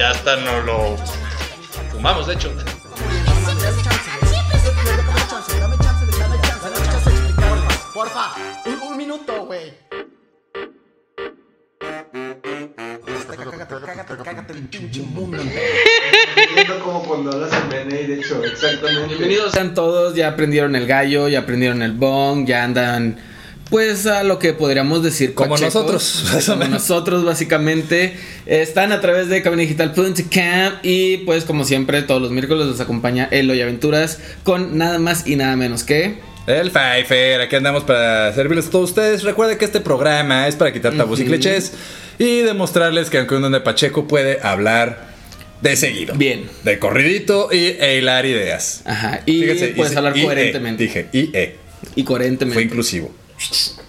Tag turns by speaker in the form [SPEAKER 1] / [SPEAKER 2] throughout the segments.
[SPEAKER 1] Ya hasta no lo fumamos, de hecho.
[SPEAKER 2] Porfa, un, un minuto, güey. Cágate, cágate, cágate el pinche mundo.
[SPEAKER 3] Viendo como cuando hablas en BNI, de hecho, exactamente.
[SPEAKER 4] Bienvenidos sean todos, ya aprendieron el gallo, ya aprendieron el bong, ya andan pues a lo que podríamos decir
[SPEAKER 5] Como
[SPEAKER 4] pachecos.
[SPEAKER 5] nosotros,
[SPEAKER 4] como nosotros básicamente están a través de cabinadigital.com y pues como siempre todos los miércoles los acompaña Elo y Aventuras con nada más y nada menos que
[SPEAKER 5] El Pfeiffer, aquí andamos para servirles a todos ustedes. Recuerden que este programa es para quitar tabús y clichés y demostrarles que aunque uno de Pacheco puede hablar de seguido.
[SPEAKER 4] Bien.
[SPEAKER 5] De corridito y e hilar ideas.
[SPEAKER 4] Ajá, y
[SPEAKER 5] Fíjense,
[SPEAKER 4] puedes
[SPEAKER 5] y-
[SPEAKER 4] hablar
[SPEAKER 5] y- e,
[SPEAKER 4] coherentemente
[SPEAKER 5] dije, y e.
[SPEAKER 4] y coherentemente.
[SPEAKER 5] Fue inclusivo.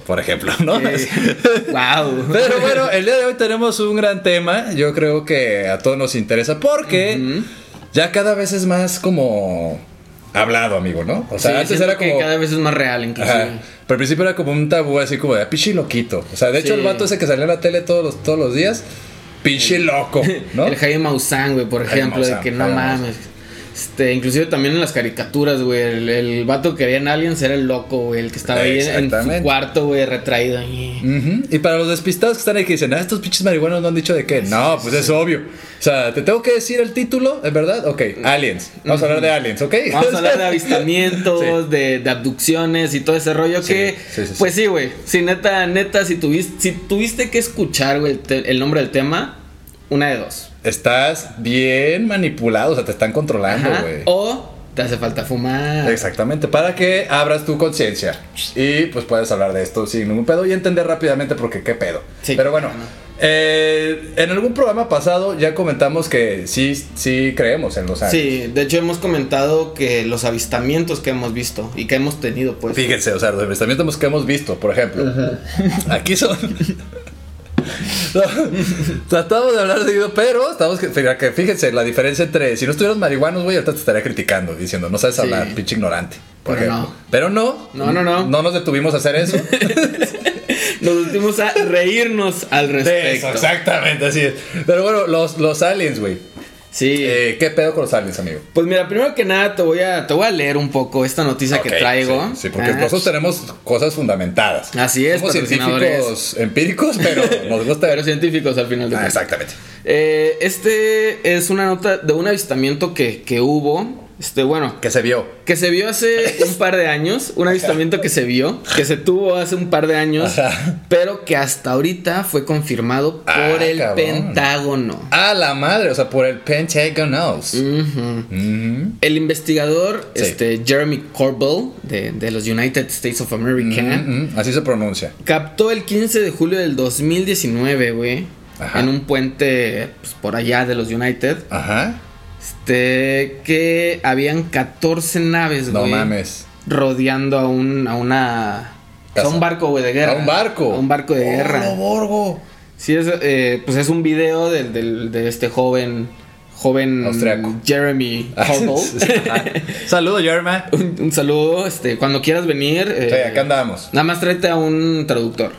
[SPEAKER 5] Por ejemplo, ¿no?
[SPEAKER 4] wow.
[SPEAKER 5] Pero bueno, el día de hoy tenemos un gran tema. Yo creo que a todos nos interesa porque ya cada vez es más como hablado, amigo, ¿no? O sea,
[SPEAKER 4] Sí,
[SPEAKER 5] antes era
[SPEAKER 4] que
[SPEAKER 5] como.
[SPEAKER 4] cada vez es más real inclusive.
[SPEAKER 5] Ajá. Pero al principio era como un tabú así como de "Ah, pinche loquito. O sea, de hecho,
[SPEAKER 4] Sí.
[SPEAKER 5] el vato ese que salía en la tele todos los, todos los días, pinche loco, ¿no?
[SPEAKER 4] El Jaime Maussan, güey, por
[SPEAKER 5] Jaime
[SPEAKER 4] ejemplo, de que no mames. Este, inclusive también en las caricaturas, güey, el, el vato que quería en Aliens era el loco, güey, el que estaba ahí en, su cuarto, güey, retraído.
[SPEAKER 5] Ujú. Y para los despistados que están ahí que dicen, ah, estos pinches marihuanos no han dicho de qué. No, pues es obvio. O sea, te tengo que decir el título, ¿es verdad? Ok, aliens. Vamos a hablar de aliens, ¿ok?
[SPEAKER 4] Vamos a hablar de avistamientos, de, de abducciones y todo ese rollo
[SPEAKER 5] Sí,
[SPEAKER 4] que,
[SPEAKER 5] sí, sí, sí.
[SPEAKER 4] pues sí, güey, si neta, neta, si tuviste, si tuviste que escuchar, güey, el nombre del tema, una de dos.
[SPEAKER 5] Estás bien manipulado, o sea, te están controlando, güey.
[SPEAKER 4] O te hace falta fumar.
[SPEAKER 5] Exactamente, para que abras tu conciencia y pues puedes hablar de esto sin ningún pedo y entender rápidamente porque qué pedo.
[SPEAKER 4] Sí.
[SPEAKER 5] Pero bueno, eh, en algún programa pasado ya comentamos que sí, sí creemos en los aliens.
[SPEAKER 4] Sí, de hecho hemos comentado que los avistamientos que hemos visto y que hemos tenido, pues.
[SPEAKER 5] Fíjense, o sea, los avistamientos que hemos visto, por ejemplo. Aquí son. No, tratamos de hablar seguido, pero estamos que, fíjense la diferencia entre si no estuvieras marihuanos, güey, ahorita te estaría criticando, diciendo, no sabes
[SPEAKER 4] Sí.
[SPEAKER 5] hablar, pinche ignorante. Por
[SPEAKER 4] Pero
[SPEAKER 5] ejemplo.
[SPEAKER 4] no.
[SPEAKER 5] Pero no.
[SPEAKER 4] No, no, no.
[SPEAKER 5] No nos detuvimos a hacer eso.
[SPEAKER 4] Nos últimos a reírnos al
[SPEAKER 5] De
[SPEAKER 4] respecto.
[SPEAKER 5] eso, exactamente, así es. Pero bueno, los, los aliens, güey.
[SPEAKER 4] Sí.
[SPEAKER 5] Eh, ¿Qué pedo con los aliens, amigo?
[SPEAKER 4] Pues mira, primero que nada te voy a, te voy a leer un poco esta noticia que traigo.
[SPEAKER 5] Sí, sí, porque
[SPEAKER 4] Ah,
[SPEAKER 5] nosotros tenemos cosas fundamentadas.
[SPEAKER 4] Así es,
[SPEAKER 5] Somos científicos empíricos, pero nos gusta
[SPEAKER 4] Pero científicos al final de
[SPEAKER 5] Ah, exactamente.
[SPEAKER 4] Eh, este es una nota de un avistamiento que, que hubo. Este, bueno,
[SPEAKER 5] Que se vio.
[SPEAKER 4] que se vio hace un par de años. Un avistamiento que se vio, que se tuvo hace un par de años.
[SPEAKER 5] Ajá.
[SPEAKER 4] Pero que hasta ahorita fue confirmado por
[SPEAKER 5] Ah,
[SPEAKER 4] el
[SPEAKER 5] cabrón.
[SPEAKER 4] Pentágono.
[SPEAKER 5] A la madre, o sea, por el Pentagonos.
[SPEAKER 4] Ujú.
[SPEAKER 5] Ujú.
[SPEAKER 4] El investigador
[SPEAKER 5] Sí.
[SPEAKER 4] este, Jeremy Corbell de, de los United States of America
[SPEAKER 5] ujú. Así se pronuncia.
[SPEAKER 4] captó el 15 de julio del 2019, güey,
[SPEAKER 5] Ajá.
[SPEAKER 4] en un puente pues, por allá de los United,
[SPEAKER 5] Ajá.
[SPEAKER 4] Este, que habían 14 naves,
[SPEAKER 5] No
[SPEAKER 4] güey,
[SPEAKER 5] mames.
[SPEAKER 4] rodeando a un, a una, a un barco, güey, de guerra.
[SPEAKER 5] A un barco.
[SPEAKER 4] A un barco de
[SPEAKER 5] Oh,
[SPEAKER 4] guerra.
[SPEAKER 5] lo borgo.
[SPEAKER 4] Sí, es, eh, pues es un video del, del- de este joven, joven
[SPEAKER 5] Austriaco.
[SPEAKER 4] Jeremy.
[SPEAKER 5] Ajá. Saludo, Yerma.
[SPEAKER 4] un, un saludo, este, cuando quieras venir.
[SPEAKER 5] Sí,
[SPEAKER 4] eh,
[SPEAKER 5] acá andamos.
[SPEAKER 4] Nada más tráete a un traductor.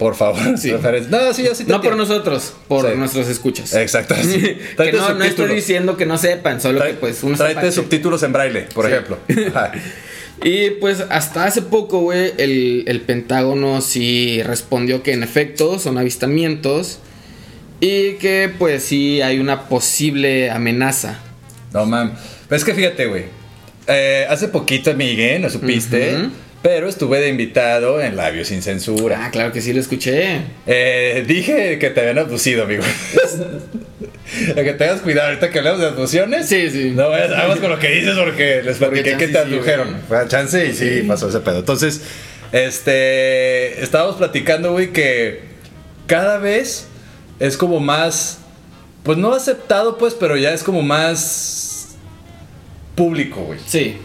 [SPEAKER 5] Por favor.
[SPEAKER 4] Sí.
[SPEAKER 5] No, sí, yo sí te
[SPEAKER 4] No por nosotros, por
[SPEAKER 5] Sí.
[SPEAKER 4] nuestros escuchas.
[SPEAKER 5] Exacto. sí.
[SPEAKER 4] que no, no estoy diciendo que no sepan, solo que pues uno
[SPEAKER 5] Tráete subtítulos en braille, por
[SPEAKER 4] Sí.
[SPEAKER 5] ejemplo. Ajá.
[SPEAKER 4] Y pues hasta hace poco, güey, el, el Pentágono sí respondió que en efecto son avistamientos y que pues sí hay una posible amenaza.
[SPEAKER 5] No mames. Pero es que fíjate, güey. Eh, hace poquito, Miguel, no supiste.
[SPEAKER 4] Ujú.
[SPEAKER 5] Pero estuve de invitado en Labios sin censura.
[SPEAKER 4] Ah, claro que sí lo escuché.
[SPEAKER 5] Eh, dije que te habían abducido, amigo. que tengas cuidado ahorita que hablamos de abducciones.
[SPEAKER 4] Sí, sí.
[SPEAKER 5] No vayas vamos con lo que dices porque les
[SPEAKER 4] Porque
[SPEAKER 5] platiqué que te
[SPEAKER 4] sí,
[SPEAKER 5] abdujeron.
[SPEAKER 4] güey.
[SPEAKER 5] Fue a chance y sí, pasó ese pedo. Entonces, este. Estábamos platicando, güey, que cada vez es como más Pues no aceptado, pues, pero ya es como más público, güey.
[SPEAKER 4] Sí.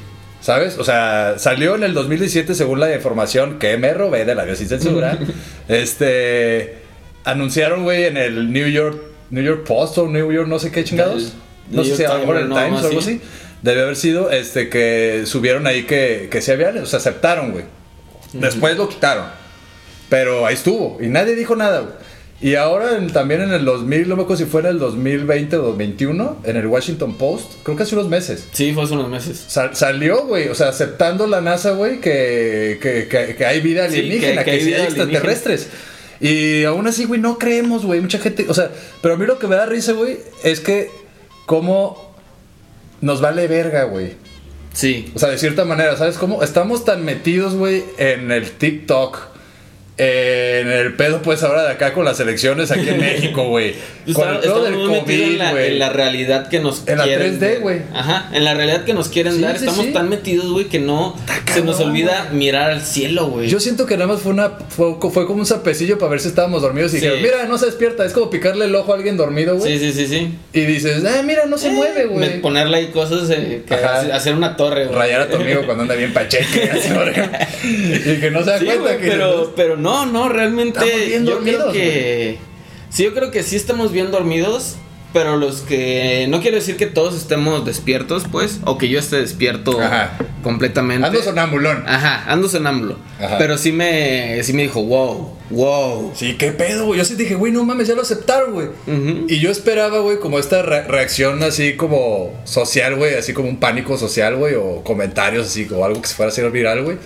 [SPEAKER 5] ¿Sabes? O sea, salió en el 2017 según la información que me robé de la sin censura. este anunciaron, güey, en el New York New York Post o New York no sé qué chingados.
[SPEAKER 4] El
[SPEAKER 5] no sé si a lo mejor el
[SPEAKER 4] Times,
[SPEAKER 5] o algo
[SPEAKER 4] sí.
[SPEAKER 5] así. Debe haber sido este que subieron ahí que, que se había, o sea, aceptaron, güey. Después lo quitaron. Pero ahí estuvo y nadie dijo nada, güey. Y ahora en- también en el 2000, no me acuerdo si fue en el 2020 o 2021, en el Washington Post, creo que hace unos meses.
[SPEAKER 4] Sí, fue hace unos meses.
[SPEAKER 5] Sal- salió, güey, o sea, aceptando la NASA, güey, que, que, que- que hay vida
[SPEAKER 4] Sí,
[SPEAKER 5] alienígena,
[SPEAKER 4] que-
[SPEAKER 5] que,
[SPEAKER 4] hay
[SPEAKER 5] sí hay
[SPEAKER 4] vida
[SPEAKER 5] extraterrestres. Y aún así, güey, no creemos, güey, mucha gente, o sea, pero a mí lo que me da risa, güey, es que cómo nos vale verga, güey.
[SPEAKER 4] Sí.
[SPEAKER 5] O sea, de cierta manera, ¿sabes cómo? Estamos tan metidos, güey, en el TikTok. En el pedo, pues ahora de acá con las elecciones aquí en México, güey. Con el pedo del
[SPEAKER 4] en
[SPEAKER 5] COVID,
[SPEAKER 4] la,
[SPEAKER 5] güey.
[SPEAKER 4] en la realidad que nos
[SPEAKER 5] En la
[SPEAKER 4] quieren
[SPEAKER 5] 3D,
[SPEAKER 4] dar.
[SPEAKER 5] güey.
[SPEAKER 4] Ajá, en la realidad que nos quieren
[SPEAKER 5] Sí,
[SPEAKER 4] dar.
[SPEAKER 5] sí,
[SPEAKER 4] Estamos
[SPEAKER 5] sí.
[SPEAKER 4] tan metidos, güey, que no se nos olvida mirar al cielo, güey.
[SPEAKER 5] Yo siento que nada más fue una fue, fue como un zapecillo para ver si estábamos dormidos y dijeron, mira, no se despierta, es como picarle el ojo a alguien dormido, güey.
[SPEAKER 4] Sí, sí, sí, sí.
[SPEAKER 5] Y dices, ah, mira, no se mueve,
[SPEAKER 4] Me-
[SPEAKER 5] güey.
[SPEAKER 4] Ponerle ahí cosas, eh, que hacer una torre, güey.
[SPEAKER 5] Rayar a tu amigo cuando anda bien pacheque, y que no se da cuenta
[SPEAKER 4] güey,
[SPEAKER 5] que
[SPEAKER 4] pero, pero no, no, realmente
[SPEAKER 5] Estamos bien
[SPEAKER 4] yo creo sí, yo creo que sí estamos bien dormidos, pero los que no quiero decir que todos estemos despiertos, pues, o que yo esté despierto
[SPEAKER 5] Ajá.
[SPEAKER 4] completamente.
[SPEAKER 5] ando sonambulón.
[SPEAKER 4] Ajá, ando sonámbulo.
[SPEAKER 5] Ajá.
[SPEAKER 4] Pero sí me sí me dijo, "Wow, wow."
[SPEAKER 5] Sí, qué pedo, güey. Yo sí dije, güey, no mames, ya lo aceptaron, güey.
[SPEAKER 4] Ujú.
[SPEAKER 5] Y yo esperaba, güey, como esta re- reacción así como social, güey, así como un pánico social, güey, o comentarios así, o algo que se fuera a hacer viral, güey.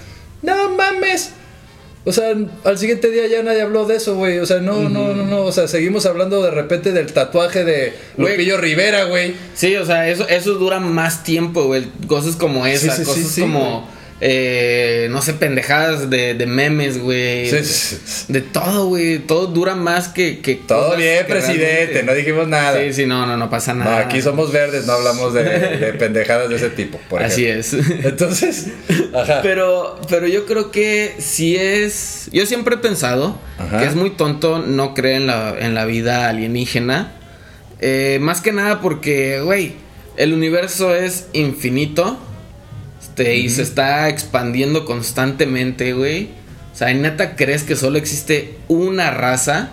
[SPEAKER 5] No mames. O sea, al siguiente día ya nadie habló de eso, güey. O sea, no, no, no, no. O sea, seguimos hablando de repente del tatuaje de. Lupillo Rivera, güey.
[SPEAKER 4] Sí, o sea, eso eso dura más tiempo, güey. Cosas como esa,
[SPEAKER 5] sí, sí,
[SPEAKER 4] cosas
[SPEAKER 5] sí,
[SPEAKER 4] como eh, no sé, pendejadas de, de memes, güey.
[SPEAKER 5] Sí, sí, sí.
[SPEAKER 4] De todo, güey. Todo dura más que. que
[SPEAKER 5] Todo bien,
[SPEAKER 4] que
[SPEAKER 5] presidente.
[SPEAKER 4] realmente-
[SPEAKER 5] No dijimos nada.
[SPEAKER 4] Sí, sí, no, no, no pasa
[SPEAKER 5] No,
[SPEAKER 4] nada.
[SPEAKER 5] aquí somos verdes, no hablamos de, de pendejadas de ese tipo, por
[SPEAKER 4] Así
[SPEAKER 5] ejemplo.
[SPEAKER 4] es.
[SPEAKER 5] Entonces, ajá.
[SPEAKER 4] Pero, pero yo creo que sí es. Yo siempre he pensado
[SPEAKER 5] Ajá.
[SPEAKER 4] que es muy tonto no creer en la, en la vida alienígena. Eh, más que nada porque, güey, el universo es infinito. Este, Y se está expandiendo constantemente, güey. O sea, ¿neta crees que solo existe una raza?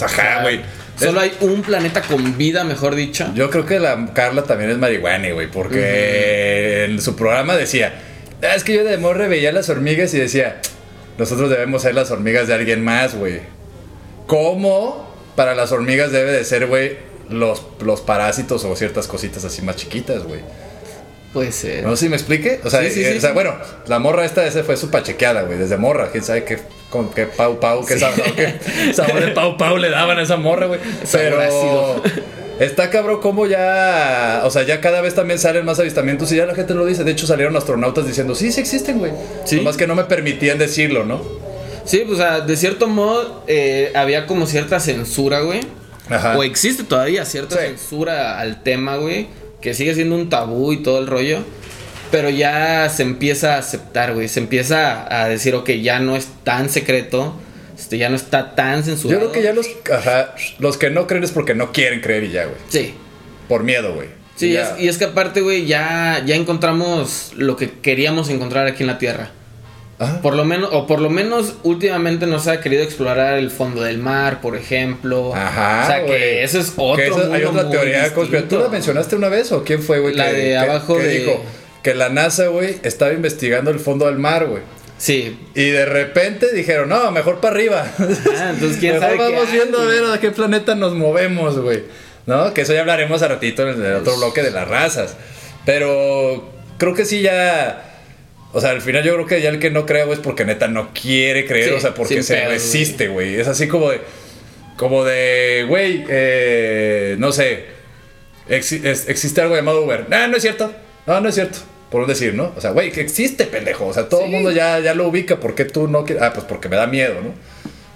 [SPEAKER 5] Ajá, güey.
[SPEAKER 4] Solo hay un planeta con vida, mejor dicho.
[SPEAKER 5] Yo creo que la Carla también es marihuana, güey, porque en su programa decía, "Ah, es que yo de morre veía las hormigas y decía, nosotros debemos ser las hormigas de alguien más, güey. ¿Cómo para las hormigas debe de ser, güey, los, los parásitos o ciertas cositas así más chiquitas, güey?
[SPEAKER 4] Puede ser.
[SPEAKER 5] No sé si me explique. O sea,
[SPEAKER 4] Sí, sí,
[SPEAKER 5] eh,
[SPEAKER 4] sí,
[SPEAKER 5] o sea bueno, la morra esta ese fue su pachequeada, güey, desde morra. ¿Quién sabe qué, con qué pau pau, qué sabor, qué sabor de pau pau le daban a esa morra, güey? Pero
[SPEAKER 4] ácido.
[SPEAKER 5] está cabrón como ya, o sea, ya cada vez también salen más avistamientos y ya la gente lo dice. De hecho, salieron astronautas diciendo, sí, sí existen, güey.
[SPEAKER 4] Sí.
[SPEAKER 5] Nomás que no me permitían decirlo, ¿no?
[SPEAKER 4] Sí, pues, o sea, de cierto modo eh, había como cierta censura, güey.
[SPEAKER 5] Ajá.
[SPEAKER 4] O existe todavía cierta
[SPEAKER 5] Sí.
[SPEAKER 4] censura al tema, güey. Que sigue siendo un tabú y todo el rollo. Pero ya se empieza a aceptar, güey. Se empieza a decir, ok, ya no es tan secreto. Este, ya no está tan
[SPEAKER 5] Yo
[SPEAKER 4] censurado.
[SPEAKER 5] creo que ya los, ajá, los que no creen es porque no quieren creer y ya, güey.
[SPEAKER 4] Sí.
[SPEAKER 5] Por miedo, güey.
[SPEAKER 4] Sí,
[SPEAKER 5] Ya.
[SPEAKER 4] es- y es que aparte, güey, ya, ya encontramos lo que queríamos encontrar aquí en la Tierra.
[SPEAKER 5] Ajá.
[SPEAKER 4] Por lo menos, o por lo menos últimamente nos ha querido explorar el fondo del mar, por ejemplo.
[SPEAKER 5] Ajá.
[SPEAKER 4] O sea que eso es otro.
[SPEAKER 5] Esa- hay otra teoría conspirativa. ¿Tú la mencionaste una vez o quién fue, güey?
[SPEAKER 4] La
[SPEAKER 5] que-
[SPEAKER 4] de
[SPEAKER 5] que-
[SPEAKER 4] abajo
[SPEAKER 5] que
[SPEAKER 4] de-
[SPEAKER 5] dijo que la NASA, güey, estaba investigando el fondo del mar, güey.
[SPEAKER 4] Sí.
[SPEAKER 5] Y de repente dijeron, no, mejor para arriba.
[SPEAKER 4] Ah, entonces quién
[SPEAKER 5] mejor
[SPEAKER 4] sabe qué
[SPEAKER 5] vamos viendo a ver a qué planeta nos movemos, güey. ¿No? Que eso ya hablaremos a ratito en el otro bloque de las razas. Pero creo que sí ya... O sea, al final yo creo que ya el que no crea, güey, es porque neta no quiere creer,
[SPEAKER 4] Sí,
[SPEAKER 5] o sea, porque se
[SPEAKER 4] güey.
[SPEAKER 5] resiste, güey. Es así como de... Como de, güey, eh, no sé, es- existe algo llamado Uber. No, no es cierto. No, no es cierto. Por un decir, ¿no? O sea, güey, que existe, pendejo. O sea, todo el mundo ya, ya lo ubica. ¿Por qué tú no quieres? Ah, pues porque me da miedo, ¿no?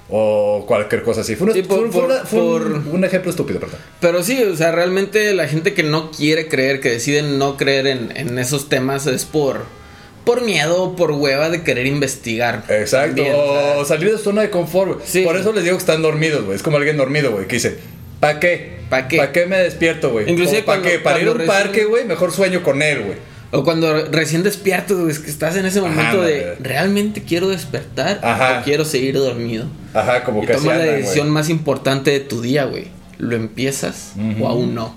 [SPEAKER 5] O cualquier cosa así. Fue, una-
[SPEAKER 4] Sí, por-
[SPEAKER 5] fue- fue
[SPEAKER 4] por-
[SPEAKER 5] una- fue un,
[SPEAKER 4] por-
[SPEAKER 5] un ejemplo estúpido, perdón.
[SPEAKER 4] Pero sí, o sea, realmente la gente que no quiere creer, que decide no creer en, en esos temas es por, por miedo o por hueva de querer investigar.
[SPEAKER 5] Exacto.
[SPEAKER 4] O
[SPEAKER 5] salir de su zona de confort.
[SPEAKER 4] Sí.
[SPEAKER 5] Por eso les digo que están dormidos, güey. Es como alguien dormido, güey, que dice, ¿Para qué?
[SPEAKER 4] ¿Pa' qué?
[SPEAKER 5] ¿Para qué me despierto, güey?
[SPEAKER 4] Inclusive
[SPEAKER 5] ¿Para
[SPEAKER 4] cuando-
[SPEAKER 5] qué? Para ir a un parque, güey, mejor sueño con él, güey.
[SPEAKER 4] O cuando recién despierto, güey, es que estás en ese momento de. ¿realmente quiero despertar
[SPEAKER 5] Ajá.
[SPEAKER 4] o quiero seguir dormido?
[SPEAKER 5] Ajá, como
[SPEAKER 4] Y
[SPEAKER 5] que
[SPEAKER 4] tomas la decisión más importante de tu día, güey. ¿Lo empiezas o aún no?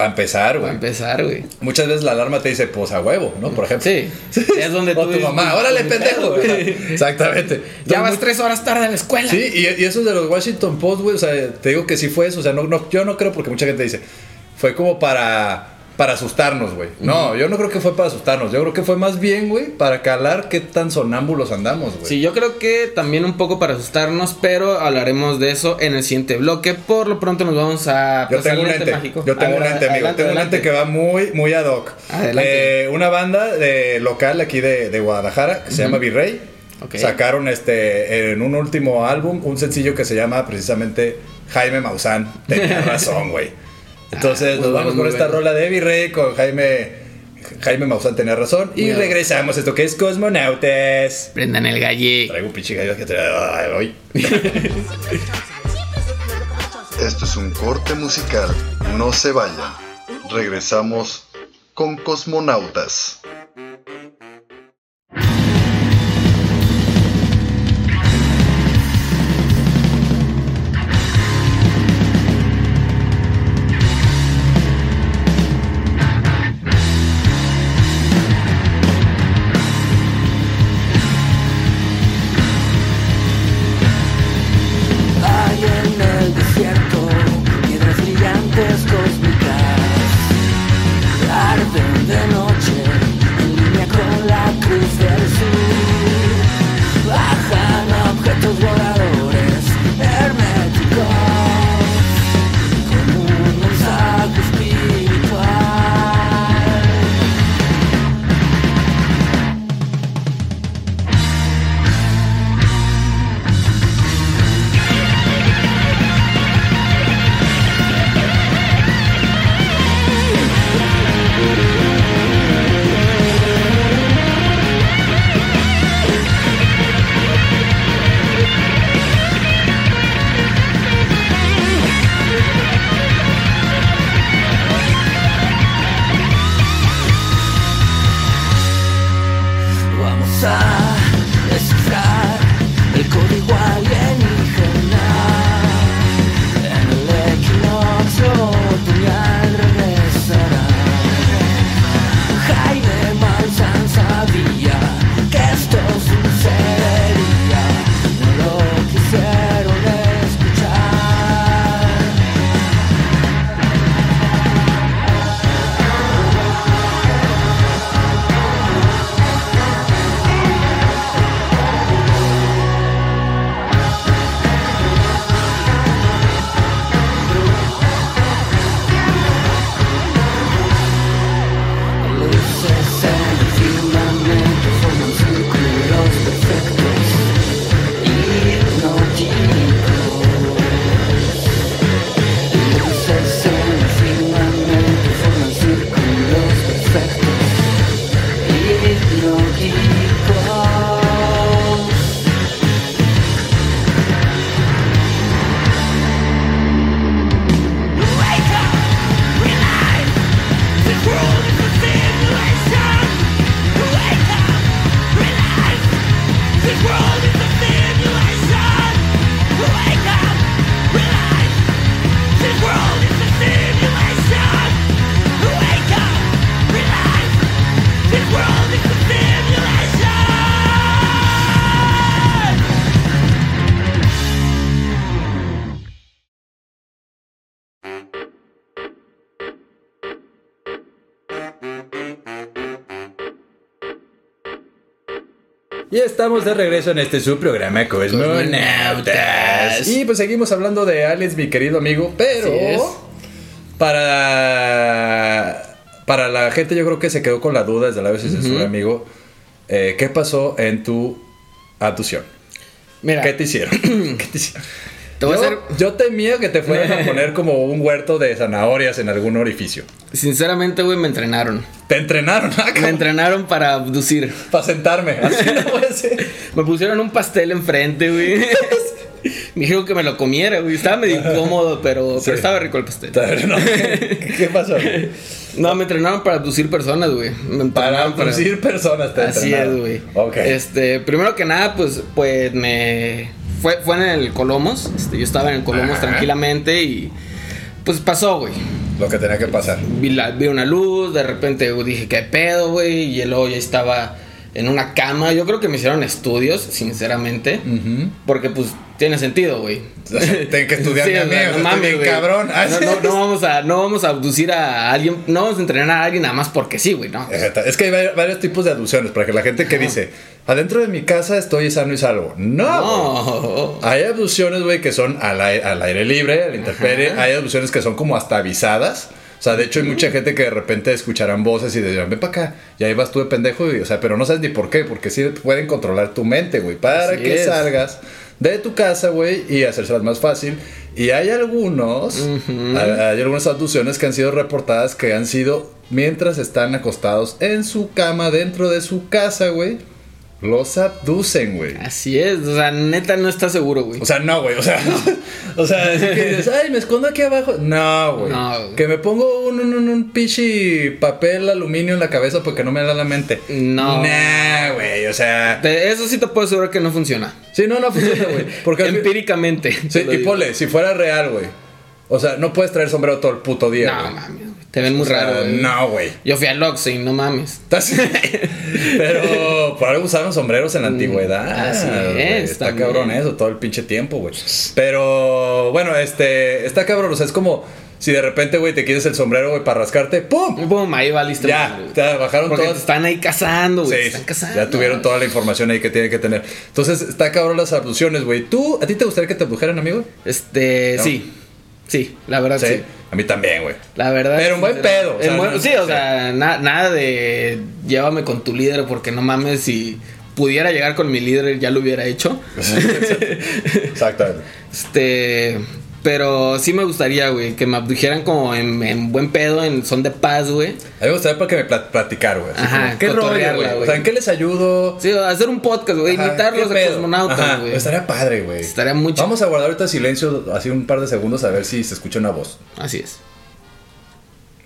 [SPEAKER 5] Para empezar,
[SPEAKER 4] Para
[SPEAKER 5] güey.
[SPEAKER 4] empezar, güey.
[SPEAKER 5] Muchas veces la alarma te dice, pues a huevo, ¿no? Por ejemplo.
[SPEAKER 4] Sí. Es donde
[SPEAKER 5] o tu mamá,
[SPEAKER 4] "Pues,
[SPEAKER 5] órale, pendejo. Exactamente.
[SPEAKER 4] Ya vas tres horas tarde a la escuela.
[SPEAKER 5] Sí, y, y eso de los Washington Post, güey, o sea, te digo que sí fue eso, o sea, no, no, yo no creo porque mucha gente dice, fue como para, para asustarnos, güey. No, yo no creo que fue para asustarnos, yo creo que fue más bien, güey, para calar qué tan sonámbulos andamos, güey.
[SPEAKER 4] Sí, yo creo que también un poco para asustarnos, pero hablaremos de eso en el siguiente bloque. Por lo pronto nos vamos a
[SPEAKER 5] Yo tengo un ente,
[SPEAKER 4] mágico.
[SPEAKER 5] yo tengo un ente, amigo.
[SPEAKER 4] adelante,
[SPEAKER 5] tengo un
[SPEAKER 4] adelante.
[SPEAKER 5] ente que va muy, muy ad hoc.
[SPEAKER 4] Adelante.
[SPEAKER 5] Eh, una banda de, local aquí de, de Guadalajara que se llama Virrey.
[SPEAKER 4] Ok.
[SPEAKER 5] Sacaron este en un último álbum un sencillo que se llama precisamente Jaime Maussan. Tenía razón, güey. Entonces
[SPEAKER 4] Ah, muy
[SPEAKER 5] nos
[SPEAKER 4] bueno,
[SPEAKER 5] vamos con esta
[SPEAKER 4] bueno.
[SPEAKER 5] rola de Virrey con Jaime. Jaime Maussan tenía razón. Y regresamos a esto que es Cosmonautas.
[SPEAKER 4] Prendan el galle.
[SPEAKER 5] Traigo un pinche gallo que te hoy.
[SPEAKER 6] Esto es un corte musical. No se vayan. Regresamos con Cosmonautas.
[SPEAKER 5] Estamos de regreso en este su programa Cosmonautas. Y pues seguimos hablando de Alex, mi querido amigo, pero para para la gente yo creo que se quedó con la duda desde la vez de censura, amigo. eh, ¿Qué pasó en tu abducción?
[SPEAKER 4] Mira,
[SPEAKER 5] ¿Qué te hicieron? ¿Qué te hicieron?
[SPEAKER 4] Te
[SPEAKER 5] yo,
[SPEAKER 4] hacer-
[SPEAKER 5] yo temía que te fueran a poner como un huerto de zanahorias en algún orificio.
[SPEAKER 4] sinceramente, güey, me entrenaron.
[SPEAKER 5] Te entrenaron ¿ah,
[SPEAKER 4] Me entrenaron para abducir.
[SPEAKER 5] para sentarme. Así no puede ser.
[SPEAKER 4] Me pusieron un pastel enfrente, güey. Me dijeron que me lo comiera, güey. Estaba medio incómodo, pero, pero estaba rico el pastel.
[SPEAKER 5] No, ¿Qué, qué pasó? güey?
[SPEAKER 4] No, me entrenaron para abducir personas, güey. Me
[SPEAKER 5] Para abducir personas te
[SPEAKER 4] Así es,
[SPEAKER 5] entrenaron.
[SPEAKER 4] güey.
[SPEAKER 5] Ok.
[SPEAKER 4] Este, primero que nada, pues, pues me. Fue, fue en el Colomos. Este, yo estaba en el Colomos
[SPEAKER 5] Ajá.
[SPEAKER 4] tranquilamente y. Pues pasó, güey.
[SPEAKER 5] Lo que tenía que pasar.
[SPEAKER 4] Vi, la- vi una luz, de repente dije, ¿qué pedo, güey? Y luego ya estaba en una cama. Yo creo que me hicieron estudios, sinceramente. Porque, pues, tiene sentido, güey.
[SPEAKER 5] O sea, tengo que estudiar mi
[SPEAKER 4] o sea,
[SPEAKER 5] amigo,
[SPEAKER 4] no mames,
[SPEAKER 5] bien cabrón.
[SPEAKER 4] No,
[SPEAKER 5] sí.
[SPEAKER 4] no, no vamos a, no vamos a abducir a alguien, no vamos a entrenar a alguien nada más porque sí, güey, no.
[SPEAKER 5] Exacto. Es que hay vari- varios tipos de abducciones. Para que la gente que dice, adentro de mi casa estoy sano y salvo. No. Hay abducciones, güey, que son al aire, al aire libre, al intemperie. Hay abducciones que son como hasta avisadas. O sea, de hecho hay mucha gente que de repente escucharán voces y dirán, ven para acá. Y ahí vas tú de pendejo. Y, o sea, pero no sabes ni por qué. Porque sí pueden controlar tu mente, güey. Para
[SPEAKER 4] Así
[SPEAKER 5] que
[SPEAKER 4] es.
[SPEAKER 5] salgas de tu casa, güey, y hacérselas más fácil. Y hay algunos, hay, hay algunas abducciones que han sido reportadas que han sido mientras están acostados en su cama dentro de su casa, güey. Los abducen, güey.
[SPEAKER 4] Así es, o sea, neta no está seguro, güey.
[SPEAKER 5] O sea, no, güey. O sea, o sea, que dices, ay, me escondo aquí abajo. No, güey.
[SPEAKER 4] No,
[SPEAKER 5] que me pongo un, un, un, un pinche papel aluminio en la cabeza porque no me da la mente.
[SPEAKER 4] No.
[SPEAKER 5] Nah, güey. O sea,
[SPEAKER 4] De eso sí te puedo asegurar que no funciona.
[SPEAKER 5] sí, no, no funciona, güey. Porque
[SPEAKER 4] Empíricamente.
[SPEAKER 5] Sí, y
[SPEAKER 4] digo.
[SPEAKER 5] ponle, si fuera real, güey. O sea, no puedes traer sombrero todo el puto día.
[SPEAKER 4] No, mames, te ven muy
[SPEAKER 5] O sea,
[SPEAKER 4] raro, güey.
[SPEAKER 5] No, güey.
[SPEAKER 4] Yo fui al Oxxo y no mames.
[SPEAKER 5] Pero por algo usaban sombreros en la antigüedad.
[SPEAKER 4] Mm, así
[SPEAKER 5] güey.
[SPEAKER 4] es,
[SPEAKER 5] Está
[SPEAKER 4] también.
[SPEAKER 5] cabrón eso, todo el pinche tiempo, güey. Pero bueno, este, está cabrón. O sea, es como si de repente, güey, te quieres el sombrero, güey, para rascarte. ¡Pum!
[SPEAKER 4] Pum, ahí valiste
[SPEAKER 5] Ya,
[SPEAKER 4] madre, güey.
[SPEAKER 5] te bajaron
[SPEAKER 4] Porque
[SPEAKER 5] todas.
[SPEAKER 4] te están ahí cazando, güey.
[SPEAKER 5] Sí,
[SPEAKER 4] están cazando.
[SPEAKER 5] ya tuvieron toda la información ahí que tienen que tener. Entonces, está cabrón las abducciones, güey. ¿Tú, a ti te gustaría que te abdujeran, amigo?
[SPEAKER 4] Este,
[SPEAKER 5] No.
[SPEAKER 4] sí. Sí, la verdad sí.
[SPEAKER 5] A mí también, güey.
[SPEAKER 4] La verdad.
[SPEAKER 5] Pero en buen pedo, o
[SPEAKER 4] En
[SPEAKER 5] sea,
[SPEAKER 4] buen-
[SPEAKER 5] no-
[SPEAKER 4] sí, o
[SPEAKER 5] sí.
[SPEAKER 4] sea, na- nada de llévame con tu líder porque no mames si pudiera llegar con mi líder ya lo hubiera hecho.
[SPEAKER 5] Exactamente.
[SPEAKER 4] Este, pero sí me gustaría, güey, que me abdujeran como en, en buen pedo, en son de paz, güey.
[SPEAKER 5] A mí me gustaría para que me plat- platicar, güey.
[SPEAKER 4] Ajá,
[SPEAKER 5] ¿Qué rollo, güey? O
[SPEAKER 4] güey.
[SPEAKER 5] sea, ¿en qué les ayudo?
[SPEAKER 4] Sí, hacer un podcast, güey, invitarlos
[SPEAKER 5] ¿qué
[SPEAKER 4] a cosmonautas, güey.
[SPEAKER 5] Estaría padre, güey.
[SPEAKER 4] Estaría mucho.
[SPEAKER 5] Vamos a guardar ahorita silencio, así un par de segundos, a ver si se escucha una voz.
[SPEAKER 4] Así es.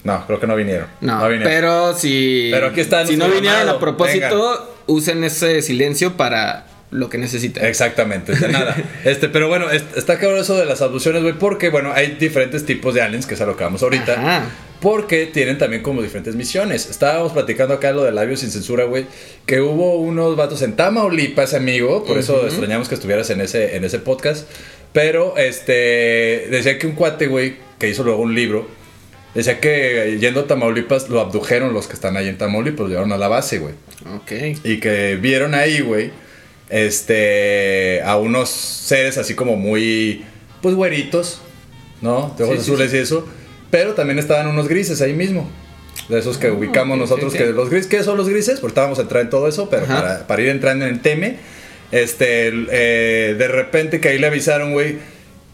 [SPEAKER 5] No, creo que no vinieron.
[SPEAKER 4] No,
[SPEAKER 5] vinieron.
[SPEAKER 4] pero si.
[SPEAKER 5] Pero aquí está
[SPEAKER 4] Si no vinieran a propósito, usen ese silencio para lo que necesiten.
[SPEAKER 5] Exactamente, de nada. Este, pero bueno, es- está cabrón eso de las abducciones, güey, porque bueno, hay diferentes tipos de aliens, que es a lo que vamos ahorita.
[SPEAKER 4] Ajá.
[SPEAKER 5] Porque tienen también como diferentes misiones. Estábamos platicando acá lo de labios sin censura, güey. Que hubo unos vatos en Tamaulipas, amigo. Por eso extrañamos que estuvieras en ese, en ese podcast. Pero este decía que un cuate, güey, que hizo luego un libro. Decía que yendo a Tamaulipas lo abdujeron los que están ahí en Tamaulipas, lo llevaron a la base, güey.
[SPEAKER 4] Ok.
[SPEAKER 5] Y que vieron ahí, güey, este, a unos seres así como muy, pues, güeritos, ¿no? De ojos
[SPEAKER 4] Sí, sí,
[SPEAKER 5] azules y eso. Pero también estaban unos grises ahí mismo. De esos que ubicamos
[SPEAKER 4] ok,
[SPEAKER 5] nosotros, que los grises, ¿qué son los grises? Pues vamos a entrar en todo eso, pero para, para ir entrando en el teme, este, el, eh, de repente que ahí le avisaron, güey,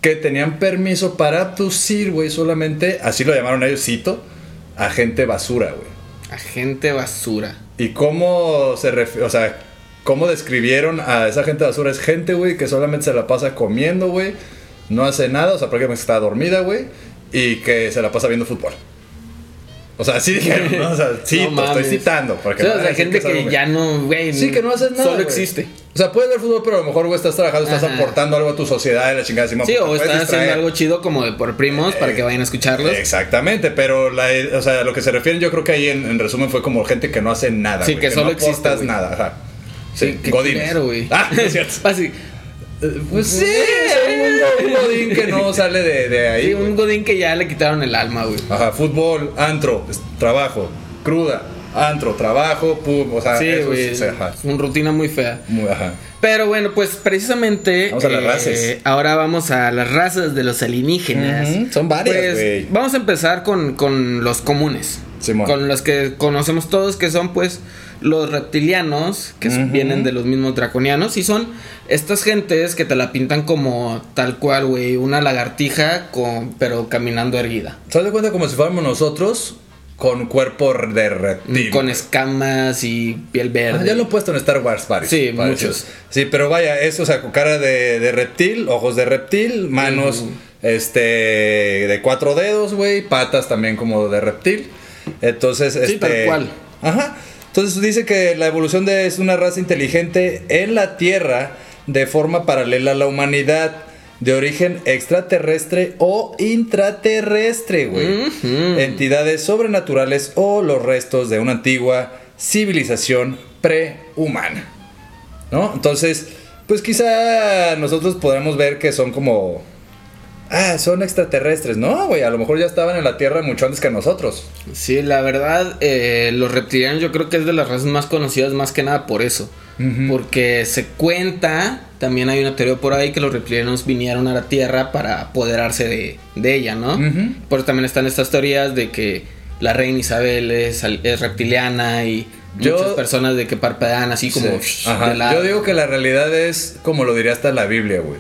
[SPEAKER 5] que tenían permiso para abducir, güey, solamente, así lo llamaron ellos, cito, a gente basura, güey.
[SPEAKER 4] Agente basura.
[SPEAKER 5] ¿Y cómo se refiere, o sea, cómo describieron a esa gente basura? Es gente, güey, que solamente se la pasa comiendo, güey, no hace nada, o sea, prácticamente está dormida, güey, y que se la pasa viendo fútbol. O sea, así dijeron, ¿no? O sea, sí,
[SPEAKER 4] No
[SPEAKER 5] estoy citando. Porque
[SPEAKER 4] Sí,
[SPEAKER 5] no
[SPEAKER 4] o sea,
[SPEAKER 5] decir
[SPEAKER 4] gente que
[SPEAKER 5] güey.
[SPEAKER 4] ya no, güey.
[SPEAKER 5] Sí, que no haces nada.
[SPEAKER 4] Solo existe.
[SPEAKER 5] O sea, puedes ver fútbol, pero a lo mejor, güey, estás trabajando, estás
[SPEAKER 4] Ajá.
[SPEAKER 5] aportando algo a tu sociedad y la chingada. así,
[SPEAKER 4] Sí,
[SPEAKER 5] pues,
[SPEAKER 4] o están haciendo algo chido como de por primos para que vayan a escucharlos.
[SPEAKER 5] Exactamente, pero la, o sea, a lo que se refieren yo creo que ahí en, en resumen fue como gente que no hace nada.
[SPEAKER 4] Sí, que solo
[SPEAKER 5] no
[SPEAKER 4] existe,
[SPEAKER 5] nada. Ajá.
[SPEAKER 4] Sí, qué culero, güey.
[SPEAKER 5] Ah, es cierto.
[SPEAKER 4] Así.
[SPEAKER 5] Pues sí, un, un godín que no sale de, de ahí.
[SPEAKER 4] Sí, un godín que ya le quitaron el alma, güey.
[SPEAKER 5] Ajá, fútbol, antro, trabajo, cruda, antro, trabajo, pum, o sea,
[SPEAKER 4] Sí,
[SPEAKER 5] eso
[SPEAKER 4] güey.
[SPEAKER 5] es, ajá,
[SPEAKER 4] Una rutina muy fea.
[SPEAKER 5] muy, ajá.
[SPEAKER 4] Pero bueno, pues precisamente.
[SPEAKER 5] Vamos a las razas.
[SPEAKER 4] Ahora vamos a las razas de los alienígenas.
[SPEAKER 5] Son varias,
[SPEAKER 4] Pues,
[SPEAKER 5] güey.
[SPEAKER 4] vamos a empezar con, con los comunes.
[SPEAKER 5] Simón.
[SPEAKER 4] Con los que conocemos todos, que son pues los reptilianos, que vienen de los mismos draconianos. Y son estas gentes que te la pintan como tal cual, güey. Una lagartija, con, pero caminando erguida.
[SPEAKER 5] ¿Te das cuenta como si fuéramos nosotros con cuerpo de reptil.
[SPEAKER 4] Con escamas y piel
[SPEAKER 5] Ah,
[SPEAKER 4] verde.
[SPEAKER 5] ya lo he puesto en Star Wars varios.
[SPEAKER 4] Sí,
[SPEAKER 5] varios.
[SPEAKER 4] muchos.
[SPEAKER 5] Sí, pero vaya, eso, o sea, con cara de, de reptil, ojos de reptil, manos este de cuatro dedos, güey, patas también como de reptil. Entonces,
[SPEAKER 4] Sí,
[SPEAKER 5] este
[SPEAKER 4] tal cual.
[SPEAKER 5] Ajá. Entonces dice que la evolución de es una raza inteligente en la Tierra de forma paralela a la humanidad. De origen extraterrestre o intraterrestre, güey. Entidades sobrenaturales o los restos de una antigua civilización prehumana. ¿No? Entonces, pues quizá nosotros podremos ver que son como. Ah, son extraterrestres. No, güey, a lo mejor ya estaban en la Tierra mucho antes que nosotros.
[SPEAKER 4] Sí, la verdad, eh, los reptilianos yo creo que es de las razas más conocidas más que nada por eso. Porque se cuenta, también hay una teoría por ahí que los reptilianos vinieron a la Tierra para apoderarse de, de ella, ¿no?
[SPEAKER 5] Ujú.
[SPEAKER 4] Por eso también están estas teorías de que la reina Isabel es, reptiliana y
[SPEAKER 5] Yo-
[SPEAKER 4] muchas personas de que parpadean así como
[SPEAKER 5] Sí. Yo digo que la realidad es como lo diría hasta la Biblia, güey.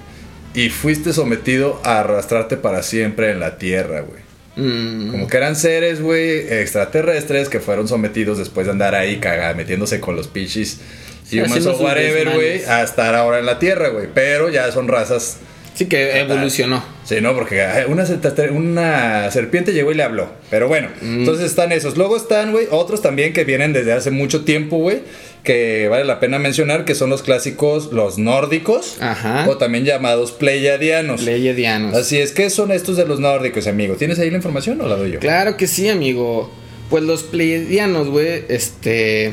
[SPEAKER 5] Y fuiste sometido a arrastrarte para siempre en la tierra, güey.
[SPEAKER 4] Mm,
[SPEAKER 5] Como que eran seres, güey, extraterrestres que fueron sometidos después de andar ahí cagada, metiéndose con los pichis
[SPEAKER 4] Sí,
[SPEAKER 5] humans o whatever, güey, a estar ahora en la tierra, güey. Pero ya son razas.
[SPEAKER 4] sí que evolucionó.
[SPEAKER 5] Sí, ¿no? Porque ay, una, una serpiente llegó y le habló. Pero bueno,
[SPEAKER 4] Mm.
[SPEAKER 5] entonces están esos. Luego están, güey, otros también que vienen desde hace mucho tiempo, güey. Que vale la pena mencionar, que son los clásicos, los nórdicos.
[SPEAKER 4] Ajá.
[SPEAKER 5] O también llamados pleiadianos.
[SPEAKER 4] Pleiadianos.
[SPEAKER 5] Así es, ¿qué son estos de los nórdicos, amigo? ¿Tienes ahí la información o la doy yo?
[SPEAKER 4] Claro que sí, amigo. Pues los pleiadianos, güey, este.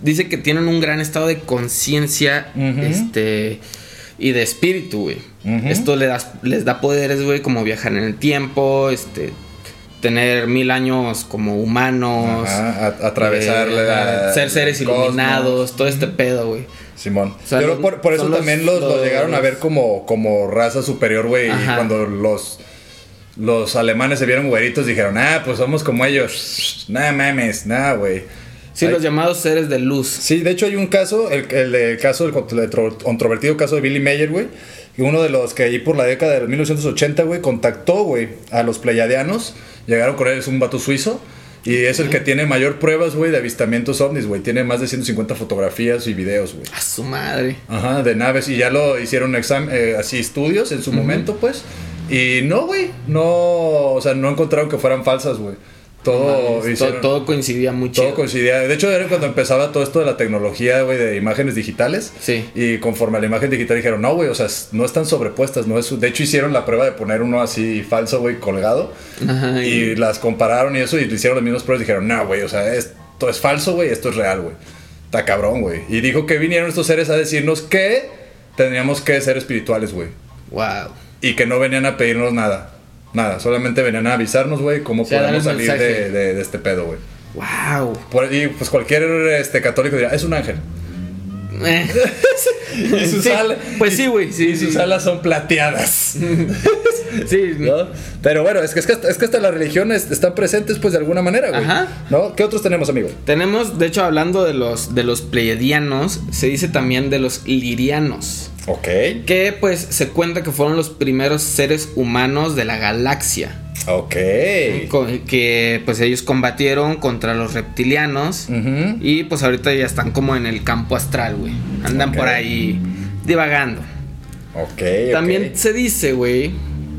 [SPEAKER 4] Dice que tienen un gran estado de conciencia, este. Y de espíritu, güey. Esto les da, les da poderes, güey, como viajar en el tiempo, este. Tener mil años como humanos.
[SPEAKER 5] Ajá, a- atravesar
[SPEAKER 4] eh,
[SPEAKER 5] la-
[SPEAKER 4] ser seres
[SPEAKER 5] cosmos.
[SPEAKER 4] iluminados, todo este pedo, güey.
[SPEAKER 5] Simón.
[SPEAKER 4] O sea,
[SPEAKER 5] Pero
[SPEAKER 4] los-
[SPEAKER 5] por, por eso también los, los
[SPEAKER 4] los-
[SPEAKER 5] llegaron a ver como, como raza superior, güey. Y cuando los, los alemanes se vieron güeritos, dijeron, ah, pues somos como ellos. Nah, mames, nah, güey.
[SPEAKER 4] Sí, los llamados seres de luz.
[SPEAKER 5] Sí, de hecho hay un caso, el, el, del caso, el contro- controvertido caso de Billy Mayer, güey. Uno de los que ahí por la década de 1980, güey, contactó, güey, a los pleiadianos. Llegaron con él, es un vato suizo. Y es el que tiene mayor pruebas, güey, de avistamientos ovnis, güey. Tiene más de 150 fotografías y videos, güey.
[SPEAKER 4] A su madre.
[SPEAKER 5] Ajá, de naves. Y ya lo hicieron exam eh, así estudios en su momento, pues. Y no, güey. No, o sea, no encontraron que fueran falsas, güey. Todo, hicieron-
[SPEAKER 4] todo, todo coincidía muy
[SPEAKER 5] todo coincidía. De hecho, era cuando empezaba todo esto de la tecnología, güey, de imágenes digitales.
[SPEAKER 4] Sí.
[SPEAKER 5] Y conforme a la imagen digital dijeron, no, güey, o sea, no están sobrepuestas, no es. De hecho, hicieron la prueba de poner uno así falso, güey, colgado.
[SPEAKER 4] Ajá,
[SPEAKER 5] y...
[SPEAKER 4] y-
[SPEAKER 5] las compararon y eso, y hicieron las mismas pruebas y dijeron, no, güey, o sea, esto es falso, güey, esto es real, güey. Está cabrón, güey. Y dijo que vinieron estos seres a decirnos que teníamos que ser espirituales, güey.
[SPEAKER 4] Wow.
[SPEAKER 5] Y que no venían a pedirnos nada. Nada, solamente venían a avisarnos, güey, cómo
[SPEAKER 4] Sí,
[SPEAKER 5] podemos salir de, de- de este pedo, güey.
[SPEAKER 4] Wow.
[SPEAKER 5] Por- y pues cualquier este, católico dirá, es un ángel. Y sus
[SPEAKER 4] Sí,
[SPEAKER 5] alas-
[SPEAKER 4] pues sí, güey. Sí,
[SPEAKER 5] y sus
[SPEAKER 4] sí.
[SPEAKER 5] alas son plateadas.
[SPEAKER 4] Sí,
[SPEAKER 5] ¿no? Pero bueno, es que, es que, hasta, es que hasta las religiones están presentes, pues de alguna manera, güey.
[SPEAKER 4] Ajá.
[SPEAKER 5] ¿No? ¿Qué otros tenemos, amigo?
[SPEAKER 4] Tenemos, de hecho, hablando de los, de los pleiadianos, se dice también de los lirianos.
[SPEAKER 5] Ok.
[SPEAKER 4] Que pues se cuenta que fueron los primeros seres humanos de la galaxia.
[SPEAKER 5] Ok.
[SPEAKER 4] Que pues ellos combatieron contra los reptilianos. Y pues ahorita ya están como en el campo astral, güey. Andan por ahí divagando.
[SPEAKER 5] Ok.
[SPEAKER 4] También se dice, güey,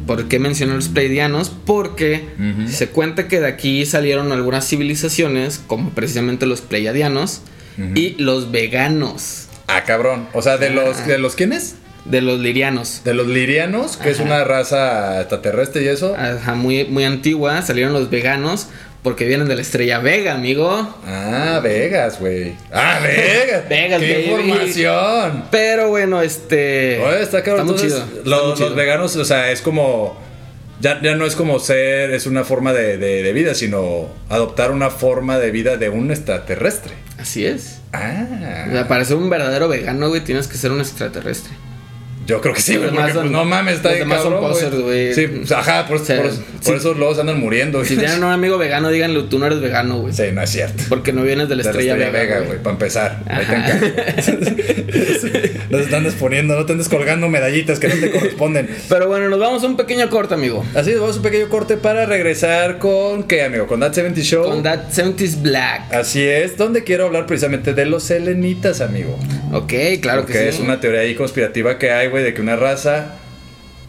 [SPEAKER 4] ¿por qué menciono los pleiadianos? Porque se cuenta que de aquí salieron algunas civilizaciones, como precisamente los pleiadianos y los veganos
[SPEAKER 5] Ah, cabrón. O sea, de los, ¿de los quiénes?
[SPEAKER 4] De los lirianos.
[SPEAKER 5] De los lirianos, que es una raza extraterrestre y eso.
[SPEAKER 4] Ajá, muy, muy antigua, salieron los veganos porque vienen de la estrella Vega, amigo.
[SPEAKER 5] Ah, Vegas, güey. Ah, Vegas.
[SPEAKER 4] Vegas,
[SPEAKER 5] ¡Qué
[SPEAKER 4] baby.
[SPEAKER 5] información!
[SPEAKER 4] Pero bueno, este.
[SPEAKER 5] Oye, está cabrón.
[SPEAKER 4] muy
[SPEAKER 5] Entonces,
[SPEAKER 4] chido, está
[SPEAKER 5] los,
[SPEAKER 4] muy
[SPEAKER 5] los veganos, o sea, es como. Ya, ya no es como ser, es una forma de, de- de vida, sino adoptar una forma de vida de un extraterrestre.
[SPEAKER 4] Así es.
[SPEAKER 5] Ah.
[SPEAKER 4] O sea, para ser un verdadero vegano, güey, tienes que ser un extraterrestre.
[SPEAKER 5] Yo creo que sí,
[SPEAKER 4] Los
[SPEAKER 5] güey,
[SPEAKER 4] demás
[SPEAKER 5] porque
[SPEAKER 4] son-
[SPEAKER 5] pues, no mames, está
[SPEAKER 4] los
[SPEAKER 5] bien
[SPEAKER 4] demás son
[SPEAKER 5] cabrón,
[SPEAKER 4] güey.
[SPEAKER 5] Sí, pues, ajá, por,
[SPEAKER 4] O sea,
[SPEAKER 5] por- por
[SPEAKER 4] sí.
[SPEAKER 5] eso luego se andan muriendo.
[SPEAKER 4] Si tienen un amigo vegano, díganle, tú no eres vegano, güey.
[SPEAKER 5] Sí, no es cierto.
[SPEAKER 4] Porque no vienes de la
[SPEAKER 5] De la
[SPEAKER 4] estrella,
[SPEAKER 5] estrella
[SPEAKER 4] Vega,
[SPEAKER 5] güey, para empezar. Ahí te
[SPEAKER 4] Ajá.
[SPEAKER 5] No te andes poniendo, no te andes colgando medallitas que no te corresponden.
[SPEAKER 4] Pero bueno, nos vamos a un pequeño corte, amigo.
[SPEAKER 5] Así, vamos a un pequeño corte para regresar con, ¿qué, amigo? Con That 70 Show.
[SPEAKER 4] Con That 70s Black.
[SPEAKER 5] Así es, donde quiero hablar precisamente de los selenitas, amigo.
[SPEAKER 4] Ok, claro que
[SPEAKER 5] Porque
[SPEAKER 4] sí.
[SPEAKER 5] es una teoría ahí conspirativa que hay, güey, de que una raza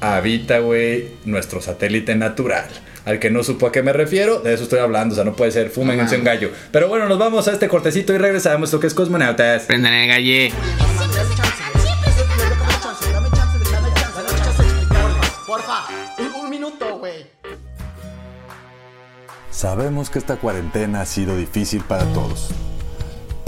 [SPEAKER 5] habita, güey, nuestro satélite natural. Al que no supo a qué me refiero, de eso estoy hablando, o sea, no puede ser, fumen un gallo. Pero bueno, nos vamos a este cortecito y regresamos, lo que es Cosmonautas.
[SPEAKER 4] Prendan el galle.
[SPEAKER 2] Porfa, un, un minuto, güey.
[SPEAKER 6] Sabemos que esta cuarentena ha sido difícil para todos.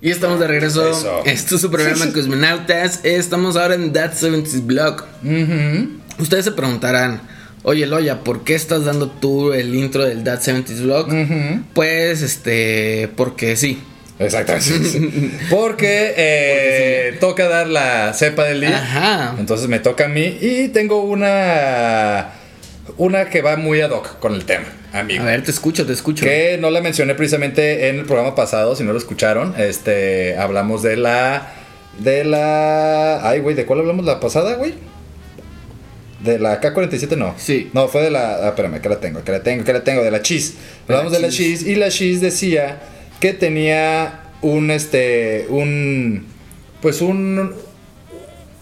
[SPEAKER 4] Y estamos de regreso.
[SPEAKER 5] Eso.
[SPEAKER 4] Esto es su programa Cosmonautas. Estamos ahora en That 70s Blog. Ustedes se preguntarán, oye Loya, ¿por qué estás dando tú el intro del That 70s Blog? Pues, este, porque sí.
[SPEAKER 5] Exactamente. Porque, eh, toca dar la cepa del día.
[SPEAKER 4] Ajá.
[SPEAKER 5] Entonces me toca a mí y tengo una una que va muy ad hoc con el tema, amigo.
[SPEAKER 4] A ver, te escucho, te escucho.
[SPEAKER 5] Que no la mencioné precisamente en el programa pasado, si no lo escucharon. Este, hablamos de la de la ay, güey, ¿de cuál hablamos la pasada, güey? De la K47 no.
[SPEAKER 4] Sí.
[SPEAKER 5] No, fue de la ah, espérame, que la tengo, que la tengo, que la tengo de la cheese. Hablamos de la cheese y la cheese decía que tenía un este un pues un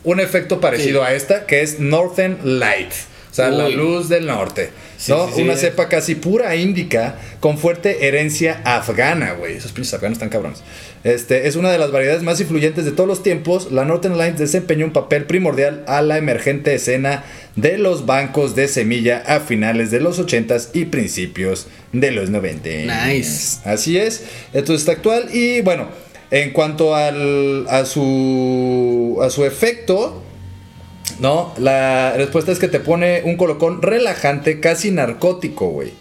[SPEAKER 5] un efecto parecido
[SPEAKER 4] Sí.
[SPEAKER 5] a esta que es Northern Light. O sea, la luz del norte.
[SPEAKER 4] Sí,
[SPEAKER 5] ¿no?
[SPEAKER 4] sí.
[SPEAKER 5] Una cepa casi pura índica con fuerte herencia afgana, güey. Esos pinches afganos están cabrones. Este, es una de las variedades más influyentes de todos los tiempos. La Northern Light desempeñó un papel primordial a la emergente escena de los bancos de semilla a finales de los 80s y principios de los 90.
[SPEAKER 4] Nice.
[SPEAKER 5] Así es. Esto está actual. Y bueno, en cuanto al, a, su, a su efecto, no, la respuesta es que te pone un colocón relajante, casi narcótico, güey.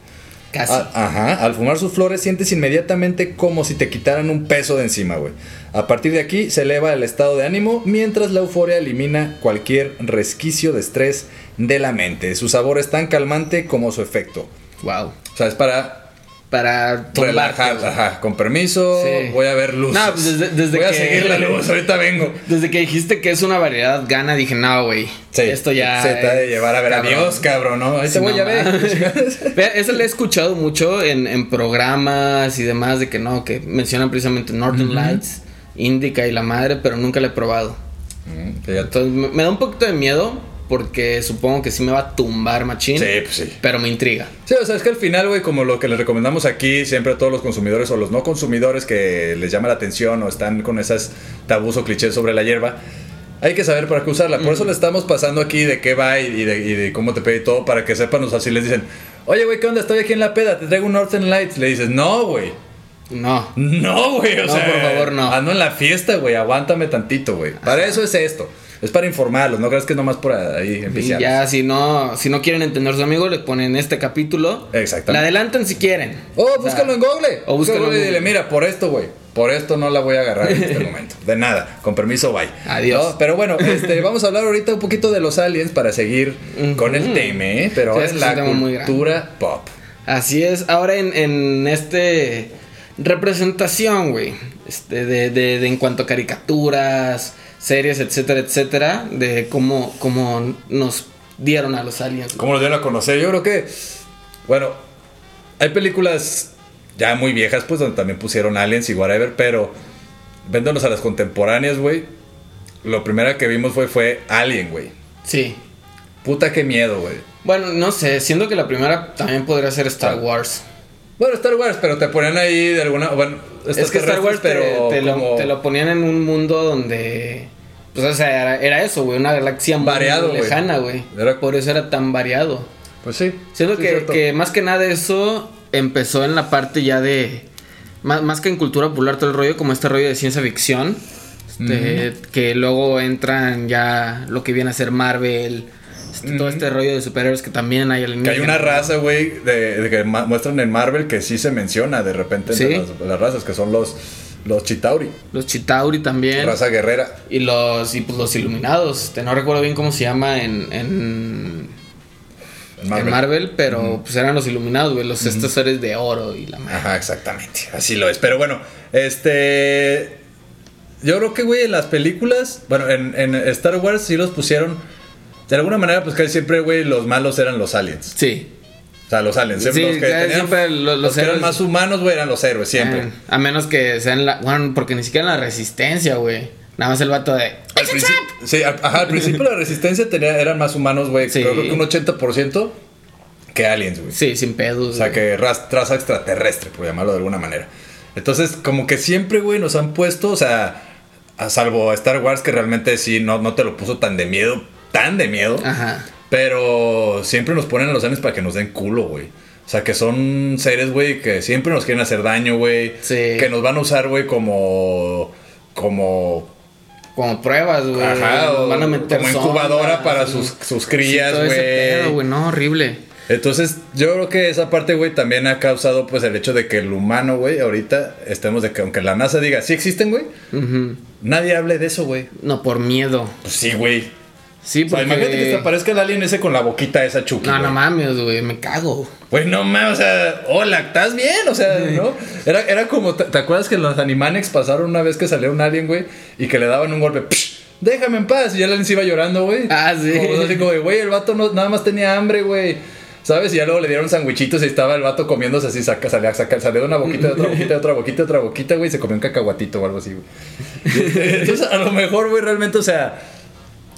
[SPEAKER 4] Casi.
[SPEAKER 5] A- ajá, al fumar sus flores sientes inmediatamente como si te quitaran un peso de encima, güey. A partir de aquí se eleva el estado de ánimo, mientras la euforia elimina cualquier resquicio de estrés de la mente. Su sabor es tan calmante como su efecto.
[SPEAKER 4] Wow.
[SPEAKER 5] O sea, es para
[SPEAKER 4] Para
[SPEAKER 5] relajar,
[SPEAKER 4] tumbarte.
[SPEAKER 5] ajá, con permiso,
[SPEAKER 4] Sí.
[SPEAKER 5] voy a ver luz.
[SPEAKER 4] No, pues desde- desde
[SPEAKER 5] voy a
[SPEAKER 4] que-
[SPEAKER 5] seguir la luz, ahorita vengo.
[SPEAKER 4] Desde que dijiste que es una variedad gana, dije, no, güey.
[SPEAKER 5] Sí,
[SPEAKER 4] Esto ya.
[SPEAKER 5] Se te ha de llevar a ver
[SPEAKER 4] cabrón.
[SPEAKER 5] a Dios, cabrón, ¿no? Ahí
[SPEAKER 4] Sí,
[SPEAKER 5] te voy,
[SPEAKER 4] no
[SPEAKER 5] ya ve.
[SPEAKER 4] mames. Vea, Eso lo he escuchado mucho en, en programas y demás de que no, que mencionan precisamente Northern Lights, Indica y la madre, pero nunca la he probado.
[SPEAKER 5] Mm.
[SPEAKER 4] Entonces me, me da un poquito de miedo porque supongo que sí me va a tumbar machín.
[SPEAKER 5] Sí, pues sí.
[SPEAKER 4] Pero me intriga.
[SPEAKER 5] Sí, o sea, es que al final, güey, como lo que les recomendamos aquí, siempre a todos los consumidores o los no consumidores que les llama la atención o están con esas tabús o clichés sobre la hierba, hay que saber para qué usarla. Por eso le estamos pasando aquí de qué va y de, y de cómo te pide todo para que sepan, o sea, si les dicen, oye, güey, ¿qué onda? Estoy aquí en la peda, te traigo un Northern Lights. Le dices, no, güey.
[SPEAKER 4] No.
[SPEAKER 5] No, güey, o
[SPEAKER 4] No,
[SPEAKER 5] sea,
[SPEAKER 4] por favor, no.
[SPEAKER 5] Ando en la fiesta, güey, aguántame tantito, güey. Para eso es esto. Es para informarlos, no creas que es nomás por ahí enviciarlos.
[SPEAKER 4] ya, si no, si no quieren entender a su amigo, le ponen este capítulo.
[SPEAKER 5] Exactamente.
[SPEAKER 4] La adelantan si quieren.
[SPEAKER 5] Oh,
[SPEAKER 4] O sea,
[SPEAKER 5] búscalo en Google.
[SPEAKER 4] o búscalo en
[SPEAKER 5] Google y dile, mira, por esto, güey. Por esto no la voy a agarrar en este momento. De nada. Con permiso, bye.
[SPEAKER 4] Adiós.
[SPEAKER 5] No, pero bueno, este, vamos a hablar ahorita un poquito de los aliens para seguir con el tema, ¿eh? Pero ahora
[SPEAKER 4] es
[SPEAKER 5] es la cultura pop.
[SPEAKER 4] Así es, ahora en, en este representación, güey, este, de, de- de en cuanto a caricaturas, series, etcétera, etcétera, de cómo, cómo nos dieron a los aliens.
[SPEAKER 5] ¿Cómo los dieron a conocer? Yo creo que, bueno, hay películas ya muy viejas, pues, donde también pusieron aliens y whatever, pero véndonos a las contemporáneas, güey. Lo primero que vimos fue, fue Alien, güey.
[SPEAKER 4] Sí.
[SPEAKER 5] Puta, qué miedo, güey.
[SPEAKER 4] Bueno, no sé, siento que la primera también podría ser Star
[SPEAKER 5] Ah.
[SPEAKER 4] Wars.
[SPEAKER 5] Bueno, Star Wars, pero te ponían ahí de alguna. Bueno,
[SPEAKER 4] Es que Star Wars
[SPEAKER 5] pero
[SPEAKER 4] te lo,
[SPEAKER 5] como
[SPEAKER 4] te lo ponían en un mundo donde... Pues, o sea, era, era eso, güey, una galaxia muy
[SPEAKER 5] Variado, güey.
[SPEAKER 4] lejana, güey.
[SPEAKER 5] Era-
[SPEAKER 4] Por eso era tan variado.
[SPEAKER 5] Pues sí.
[SPEAKER 4] Siento
[SPEAKER 5] sí,
[SPEAKER 4] que, más que nada eso empezó en la parte ya de. Más, más que en cultura popular, todo el rollo, como este rollo de ciencia ficción. Este, Que luego entran ya lo que viene a ser Marvel. Este, Todo este rollo de superhéroes que también hay
[SPEAKER 5] Que
[SPEAKER 4] alienígenas.
[SPEAKER 5] hay una raza, güey, de, de que muestran en Marvel que sí se menciona de repente entre
[SPEAKER 4] Sí.
[SPEAKER 5] las, las razas, que son los, los Chitauri,
[SPEAKER 4] Los Chitauri también.
[SPEAKER 5] raza guerrera.
[SPEAKER 4] Y los, y pues los iluminados. Este, no recuerdo bien cómo se llama en, en,
[SPEAKER 5] En Marvel.
[SPEAKER 4] en Marvel, pero pues eran los iluminados, güey. Los estos seres de oro y la madre.
[SPEAKER 5] Ajá, exactamente. Así lo es. Pero bueno, este. Yo creo que, güey, en las películas. Bueno, en, en Star Wars sí los pusieron. De alguna manera, pues casi siempre, güey, los malos eran los aliens.
[SPEAKER 4] Sí.
[SPEAKER 5] O sea, los aliens. Siempre
[SPEAKER 4] Sí,
[SPEAKER 5] los que, tenían-
[SPEAKER 4] siempre lo- los
[SPEAKER 5] los que eran más humanos, güey, eran los héroes, siempre.
[SPEAKER 4] Eh, a menos que sean la. Bueno, porque ni siquiera en la resistencia, güey. Nada más el vato de.
[SPEAKER 5] Al principio, sí, ajá, al principio la resistencia tenía, eran más humanos, güey.
[SPEAKER 4] Sí.
[SPEAKER 5] Creo que un 80% que aliens, güey.
[SPEAKER 4] Sí, sin pedos.
[SPEAKER 5] O sea, que ras- raza extraterrestre, por llamarlo de alguna manera. Entonces, como que siempre, güey, nos han puesto, o sea, a salvo a Star Wars, que realmente sí, no, no te lo puso tan de miedo, tan de miedo.
[SPEAKER 4] Ajá.
[SPEAKER 5] Pero siempre nos ponen a los aliens para que nos den culo, güey. O sea, que son seres, güey, que siempre nos quieren hacer daño, güey.
[SPEAKER 4] Sí.
[SPEAKER 5] Que nos van a usar, güey, como... Como...
[SPEAKER 4] Como pruebas, güey.
[SPEAKER 5] Ajá,
[SPEAKER 4] Nos
[SPEAKER 5] o
[SPEAKER 4] van a meter
[SPEAKER 5] como incubadora para sus, sus crías, güey.
[SPEAKER 4] güey. No, horrible.
[SPEAKER 5] Entonces, yo creo que esa parte, güey, también ha causado, pues, el hecho de que el humano, güey, ahorita estemos de que, aunque la NASA diga, sí existen, güey, nadie hable de eso, güey.
[SPEAKER 4] No, por miedo.
[SPEAKER 5] Pues sí, güey.
[SPEAKER 4] Sí,
[SPEAKER 5] O sea,
[SPEAKER 4] porque.
[SPEAKER 5] imagínate que te aparezca el alien ese con la boquita esa Chucky.
[SPEAKER 4] No, no mames, güey. Me cago.
[SPEAKER 5] Güey, no mames, o sea, hola, ¿estás bien? O sea, ¿no? Era, era como, ¿te, acuerdas que los Animaniacs pasaron una vez que salió un alien, güey? Y que le daban un golpe, "Psh, déjame en paz. Y ya el alien se iba llorando, güey.
[SPEAKER 4] Ah, sí.
[SPEAKER 5] Como así como, de, güey, el vato no, nada más tenía hambre, güey. ¿Sabes? Y ya luego le dieron sandwichitos y estaba el vato comiéndose así, saca, salía, saca, salía de una boquita, de otra boquita, de otra boquita, de otra boquita, güey, y se comió un cacahuatito o algo así, güey. Entonces, a lo mejor, güey, realmente, o sea,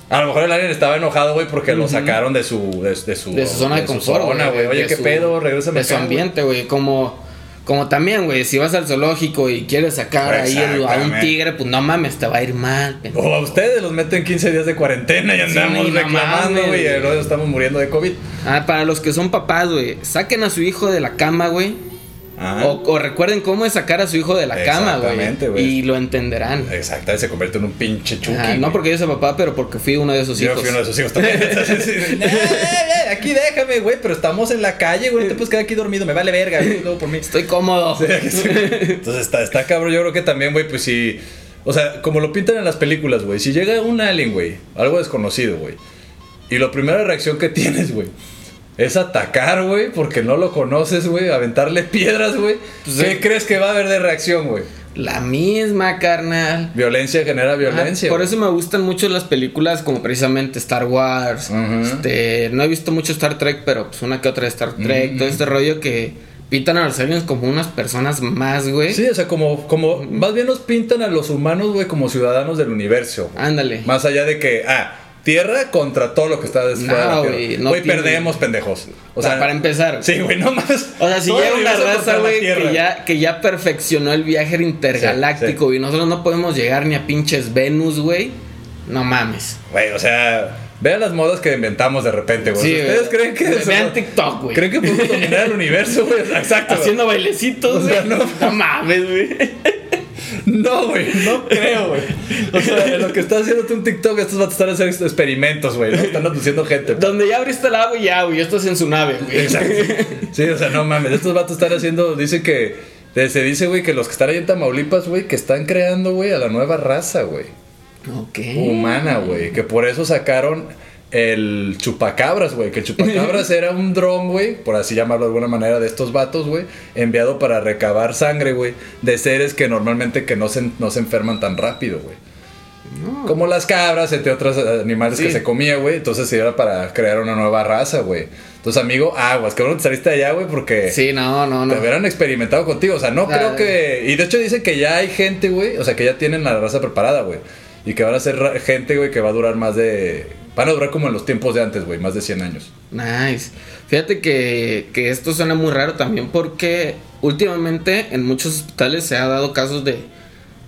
[SPEAKER 5] a lo mejor el alien estaba enojado, güey, porque lo sacaron de su, de, de su,
[SPEAKER 4] De su zona de, confort,
[SPEAKER 5] güey. Oye, ¿qué
[SPEAKER 4] su-
[SPEAKER 5] pedo? Regrésame
[SPEAKER 4] De su
[SPEAKER 5] acá,
[SPEAKER 4] ambiente, güey. Como. Como también, güey, si vas al zoológico y quieres sacar ahí a un tigre, pues no mames, te va a ir mal. pendejo.
[SPEAKER 5] O a ustedes los meten 15 días de cuarentena y andamos
[SPEAKER 4] Sí, no
[SPEAKER 5] reclamando, güey, y luego estamos muriendo de COVID.
[SPEAKER 4] Ah, para los que son papás, güey, saquen a su hijo de la cama, güey. O, o recuerden cómo es sacar a su hijo de la cama,
[SPEAKER 5] Exactamente,
[SPEAKER 4] güey. Y lo entenderán.
[SPEAKER 5] Exacto, se convierte en un pinche chuki.
[SPEAKER 4] Ajá, no porque yo sea papá, pero porque fui uno de esos
[SPEAKER 5] Yo
[SPEAKER 4] hijos.
[SPEAKER 5] fui uno de esos hijos también. Entonces, sí, "Eh, eh, aquí déjame, güey, pero estamos en la calle, güey, no te puedes quedar aquí dormido, me vale verga, güey, luego por mí.
[SPEAKER 4] Estoy cómodo.
[SPEAKER 5] Entonces está, está cabrón, yo creo que también, güey, pues sí. O sea, como lo pintan en las películas, güey. Si llega un alien, güey, algo desconocido, güey. Y la primera reacción que tienes, güey, es atacar, güey, porque no lo conoces, güey, aventarle piedras, güey.
[SPEAKER 4] Pues,
[SPEAKER 5] ¿Qué
[SPEAKER 4] eh.
[SPEAKER 5] crees que va a haber de reacción, güey?
[SPEAKER 4] La misma, carnal.
[SPEAKER 5] Violencia genera violencia.
[SPEAKER 4] Por eso me gustan mucho las películas como precisamente Star Wars. Este, no he visto mucho Star Trek, pero pues una que otra de Star Trek. Todo este rollo que pintan a los aliens como unas personas más, güey.
[SPEAKER 5] Sí, o sea, como, como, más bien nos pintan a los humanos, güey, como ciudadanos del universo.
[SPEAKER 4] Ándale.
[SPEAKER 5] Más allá de que, ah, tierra contra todo lo que está después
[SPEAKER 4] No,
[SPEAKER 5] de la
[SPEAKER 4] güey, no
[SPEAKER 5] perdemos, pendejos.
[SPEAKER 4] O sea, para empezar.
[SPEAKER 5] Sí, güey, no más.
[SPEAKER 4] O sea, si llega una raza, güey, que ya, que ya perfeccionó el viaje intergaláctico y nosotros no podemos llegar ni a pinches Venus, güey. No mames.
[SPEAKER 5] Güey, o sea, vean las modas que inventamos de repente, güey.
[SPEAKER 4] Sí,
[SPEAKER 5] ¿Ustedes creen que eso-
[SPEAKER 4] Vean TikTok, güey.
[SPEAKER 5] ¿Creen que podemos dominar el universo, güey? Exacto.
[SPEAKER 4] Haciendo bailecitos,
[SPEAKER 5] O sea,
[SPEAKER 4] güey.
[SPEAKER 5] no.
[SPEAKER 4] no mames, güey.
[SPEAKER 5] No, güey, no creo, güey. O sea, en lo que estás haciendo tú un TikTok, estos van a estar haciendo experimentos, güey. ¿no? Están aduciendo gente.
[SPEAKER 4] Donde ya abriste el agua, ya, güey. Esto es en su nave, güey.
[SPEAKER 5] Exacto. Sí, o sea, no mames. Estos vatos están haciendo. Dice que. Se dice, güey, que los que están ahí en Tamaulipas, güey, que están creando, güey, a la nueva raza, güey.
[SPEAKER 4] Ok.
[SPEAKER 5] Humana, güey. Que por eso sacaron el chupacabras, güey. Que el chupacabras era un dron, güey, por así llamarlo de alguna manera, de estos vatos, güey, enviado para recabar sangre, güey, de seres que normalmente que no se, no se enferman tan rápido, güey. Como las cabras, entre otros animales que se comía, güey. Entonces era para crear una nueva raza, güey. Entonces, amigo, aguas, que bueno que saliste allá, güey, porque
[SPEAKER 4] Sí, no, no, no.
[SPEAKER 5] te hubieran experimentado contigo. O sea, no creo que. Y de hecho dicen que ya hay gente, güey. O sea, que ya tienen la raza preparada, güey. Y que van a ser gente, güey, que va a durar más de. Van a durar como en los tiempos de antes, güey, más de 100 años.
[SPEAKER 4] Nice. Fíjate que, que esto suena muy raro también porque últimamente en muchos hospitales se ha dado casos de,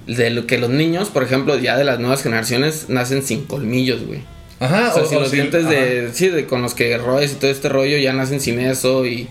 [SPEAKER 4] de lo que los niños, por ejemplo, ya de las nuevas generaciones, nacen sin colmillos, güey.
[SPEAKER 5] Ajá,
[SPEAKER 4] O sea, si los dientes
[SPEAKER 5] ajá.
[SPEAKER 4] de, sí, de con los que roes y todo este rollo ya nacen sin eso y,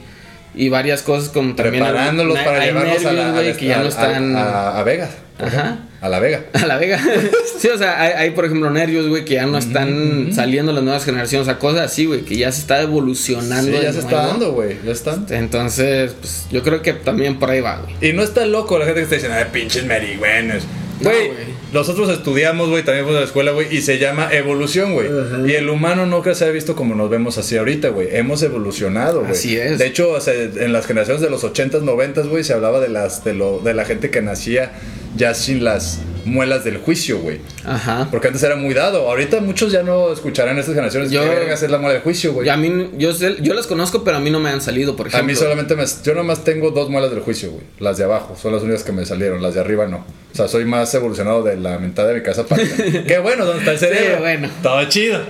[SPEAKER 4] y varias cosas como también...
[SPEAKER 5] Preparándolos
[SPEAKER 4] hay-
[SPEAKER 5] para
[SPEAKER 4] hay
[SPEAKER 5] llevarlos a, la,
[SPEAKER 4] nervios, güey,
[SPEAKER 5] a-
[SPEAKER 4] que ya
[SPEAKER 5] a-
[SPEAKER 4] no están...
[SPEAKER 5] a, a Vegas.
[SPEAKER 4] Ajá.
[SPEAKER 5] A la Vega.
[SPEAKER 4] A la Vega. sí, o sea, hay, hay, por ejemplo nervios, güey, que ya no están saliendo las nuevas generaciones, o sea, cosas así, güey, que ya se está evolucionando.
[SPEAKER 5] Sí, ya se
[SPEAKER 4] nuevo.
[SPEAKER 5] está dando, güey. Ya están.
[SPEAKER 4] Entonces, pues yo creo que también por ahí va, güey.
[SPEAKER 5] Y no está loco la gente que está diciendo, ay, pinches.
[SPEAKER 4] No,
[SPEAKER 5] Güey,
[SPEAKER 4] güey.
[SPEAKER 5] nosotros estudiamos, güey, también fuimos a la escuela, güey, y se llama evolución, güey. Y el humano nunca se ha visto como nos vemos así ahorita, güey. Hemos evolucionado, güey.
[SPEAKER 4] Así es.
[SPEAKER 5] De hecho, o sea, en las generaciones de los 80s, 90s, güey, se hablaba de las de lo de la gente que nacía ya sin las muelas del juicio, güey.
[SPEAKER 4] Ajá.
[SPEAKER 5] Porque antes era muy dado. Ahorita muchos ya no escucharán estas generaciones.
[SPEAKER 4] Yo-
[SPEAKER 5] ¿Qué vergas es la muela del juicio, güey?
[SPEAKER 4] A mí, yo, yo las conozco, pero a mí no me han salido, por
[SPEAKER 5] A
[SPEAKER 4] ejemplo.
[SPEAKER 5] mí solamente me. Yo nomás tengo dos muelas del juicio, güey. Las de abajo. Son las únicas que me salieron. Las de arriba no. O sea, soy más evolucionado de la mitad de mi casa para. Qué bueno, ¿dónde está el cerebro?
[SPEAKER 4] Sí, bueno.
[SPEAKER 5] Todo chido.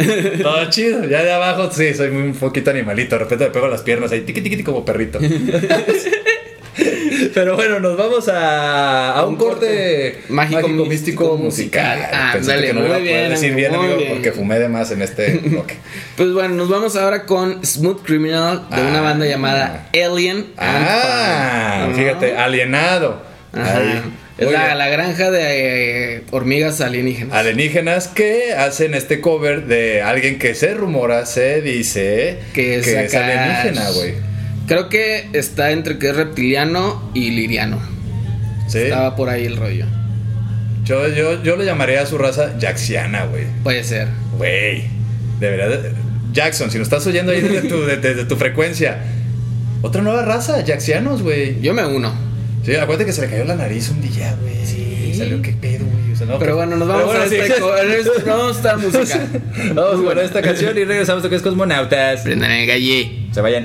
[SPEAKER 5] Todo chido. Ya de abajo, sí, soy muy un poquito animalito. De repente me pego las piernas ahí, tiqui, tiqui, como perrito. Pero bueno, nos vamos a, a un,
[SPEAKER 4] Un
[SPEAKER 5] corte,
[SPEAKER 4] corte
[SPEAKER 5] mágico,
[SPEAKER 4] mágico,
[SPEAKER 5] místico, musical. Pensé
[SPEAKER 4] Ándale,
[SPEAKER 5] que no
[SPEAKER 4] muy
[SPEAKER 5] iba a poder
[SPEAKER 4] bien,
[SPEAKER 5] decir bien, amigo,
[SPEAKER 4] bien.
[SPEAKER 5] porque fumé de más en este bloque.
[SPEAKER 4] Pues bueno, nos vamos ahora con Smooth Criminal de una
[SPEAKER 5] Ah.
[SPEAKER 4] banda llamada Alien.
[SPEAKER 5] Ah, fíjate, alienado.
[SPEAKER 4] Ajá.
[SPEAKER 5] Ahí.
[SPEAKER 4] Es la,
[SPEAKER 5] bien.
[SPEAKER 4] la granja de eh, hormigas alienígenas.
[SPEAKER 5] alienígenas que hacen este cover de alguien que se rumora, se dice
[SPEAKER 4] que es, acá-
[SPEAKER 5] alienígena, güey.
[SPEAKER 4] Creo que está entre que es reptiliano y liriano.
[SPEAKER 5] Sí.
[SPEAKER 4] Estaba por ahí el rollo.
[SPEAKER 5] Yo, yo, yo le llamaría a su raza Jaxiana, güey.
[SPEAKER 4] Puede ser.
[SPEAKER 5] Güey. De verdad. Jackson, si nos estás oyendo ahí desde tu, de- desde tu frecuencia. Otra nueva raza, Jaxianos, güey.
[SPEAKER 4] Yo me uno.
[SPEAKER 5] Sí, acuérdate que se le cayó la nariz un día, güey. Sí. Salió qué pedo, güey. O sea, no,
[SPEAKER 4] Pero bueno, nos vamos
[SPEAKER 5] bueno,
[SPEAKER 4] a
[SPEAKER 5] sí.
[SPEAKER 4] en este- vamos a música.
[SPEAKER 5] Vamos con esta canción y regresamos a que es Cosmonautas.
[SPEAKER 4] Prendan el gallé.
[SPEAKER 5] Se vayan.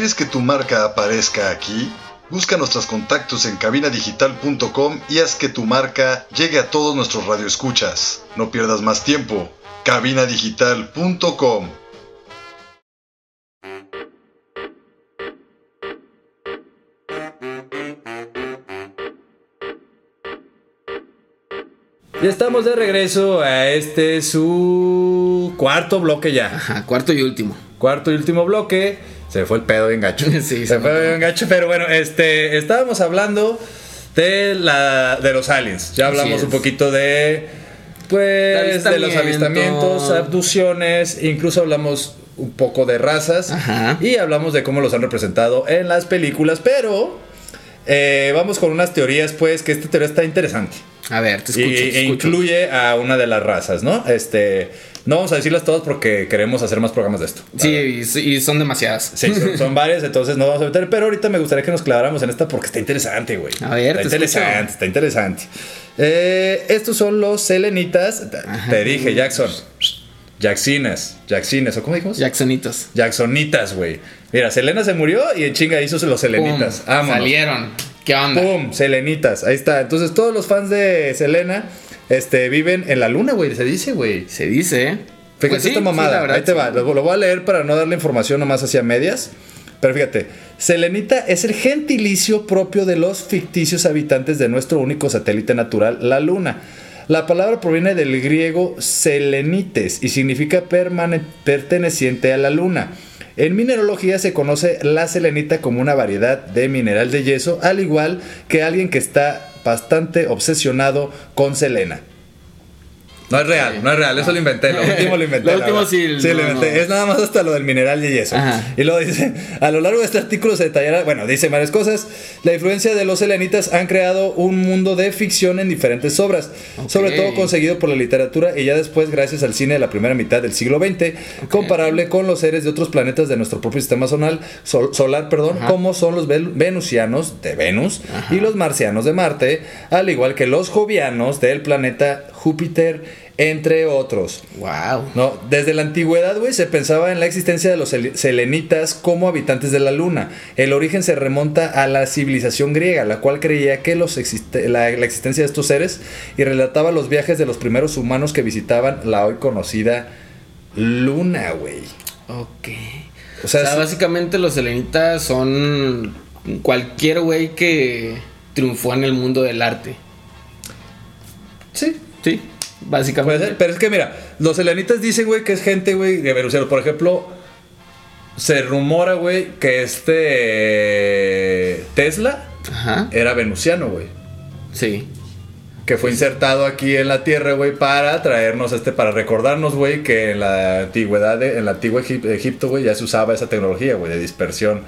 [SPEAKER 7] ¿Quieres que tu marca aparezca aquí? Busca nuestros contactos en cabinadigital.com y haz que tu marca llegue a todos nuestros radioescuchas. No pierdas más tiempo. cabinadigital.com
[SPEAKER 5] Y estamos de regreso a este su cuarto bloque ya.
[SPEAKER 4] Ajá, cuarto y último.
[SPEAKER 5] Cuarto y último bloque. Se fue el pedo bien gacho.
[SPEAKER 4] Sí,
[SPEAKER 5] se,
[SPEAKER 4] se
[SPEAKER 5] fue bien gacho. Pero bueno, este, estábamos hablando de la de los aliens. Ya hablamos un poquito de pues de los
[SPEAKER 4] Avistamiento.
[SPEAKER 5] avistamientos, abducciones, incluso hablamos un poco de razas
[SPEAKER 4] Ajá.
[SPEAKER 5] y hablamos de cómo los han representado en las películas, pero eh, vamos con unas teorías pues que esta teoría está interesante.
[SPEAKER 4] A ver, te
[SPEAKER 5] Y-
[SPEAKER 4] escucho. te
[SPEAKER 5] e incluye a una de las razas, ¿no? Este, no vamos a decirlas todas porque queremos hacer más programas de esto.
[SPEAKER 4] Sí, y, y son demasiadas.
[SPEAKER 5] Sí, son, son varias, entonces no vamos a meter, pero ahorita me gustaría que nos claváramos en esta porque está interesante, güey.
[SPEAKER 4] A ver,
[SPEAKER 5] está
[SPEAKER 4] te
[SPEAKER 5] interesante,
[SPEAKER 4] escucho.
[SPEAKER 5] está interesante. Eh, estos son los selenitas. Te dije, Jackson. Jaxinas, Jaxines, ¿o cómo dijimos?
[SPEAKER 4] Jacksonitos.
[SPEAKER 5] Jacksonitas, güey. Mira, Selena se murió y en chinga hizo los selenitas.
[SPEAKER 4] Pum. Salieron. ¿Qué onda?
[SPEAKER 5] ¡Pum! Selenitas. Ahí está. Entonces, todos los fans de Selena este, viven en la luna, güey. Se dice, güey.
[SPEAKER 4] Se dice, ¿eh?
[SPEAKER 5] Fíjate
[SPEAKER 4] Pues sí,
[SPEAKER 5] esta mamada.
[SPEAKER 4] verdad,
[SPEAKER 5] Ahí te va. Lo, lo voy a leer para no darle información nomás hacia medias. Pero fíjate, Selenita es el gentilicio propio de los ficticios habitantes de nuestro único satélite natural, la Luna. La palabra proviene del griego selenites y significa perteneciente a la Luna. En mineralogía se conoce la selenita como una variedad de mineral de yeso, al igual que alguien que está bastante obsesionado con Selena. No es real, no es real, eso lo inventé, lo último lo inventé.
[SPEAKER 4] Lo último sí,
[SPEAKER 5] Sí,
[SPEAKER 4] no,
[SPEAKER 5] lo inventé.
[SPEAKER 4] no.
[SPEAKER 5] Es nada más hasta lo del mineral de yeso.
[SPEAKER 4] Ajá.
[SPEAKER 5] Y luego dice, a lo largo de este artículo se detallará, bueno, dice varias cosas. La influencia de los selenitas han creado un mundo de ficción en diferentes obras, sobre todo conseguido por la literatura y ya después gracias al cine de la primera mitad del siglo XX, comparable con los seres de otros planetas de nuestro propio sistema solar, sol- solar, perdón, como son los venusianos de Venus y los marcianos de Marte, al igual que los jovianos del planeta Júpiter, entre otros.
[SPEAKER 4] Wow.
[SPEAKER 5] No, desde la antigüedad, güey, se pensaba en la existencia de los sel- selenitas como habitantes de la luna. El origen se remonta a la civilización griega, la cual creía que los existe- la, la existencia de estos seres y relataba los viajes de los primeros humanos que visitaban la hoy conocida luna, güey.
[SPEAKER 4] Ok.
[SPEAKER 5] O
[SPEAKER 4] O
[SPEAKER 5] sea,
[SPEAKER 4] sea,
[SPEAKER 5] sí-
[SPEAKER 4] básicamente los selenitas son cualquier güey que triunfó en el mundo del arte.
[SPEAKER 5] Sí,
[SPEAKER 4] Sí, básicamente.
[SPEAKER 5] Puede ser, pero es que mira, los selenitas dicen, güey, que es gente, güey, de venusiano. Por ejemplo, se rumora, güey, que este Tesla
[SPEAKER 4] Ajá.
[SPEAKER 5] era venusiano, güey.
[SPEAKER 4] Sí.
[SPEAKER 5] Que fue insertado aquí en la Tierra, güey, para traernos este, para recordarnos, güey, que en la antigüedad, de- en la antigua Egip- Egipto, güey, ya se usaba esa tecnología, güey, de dispersión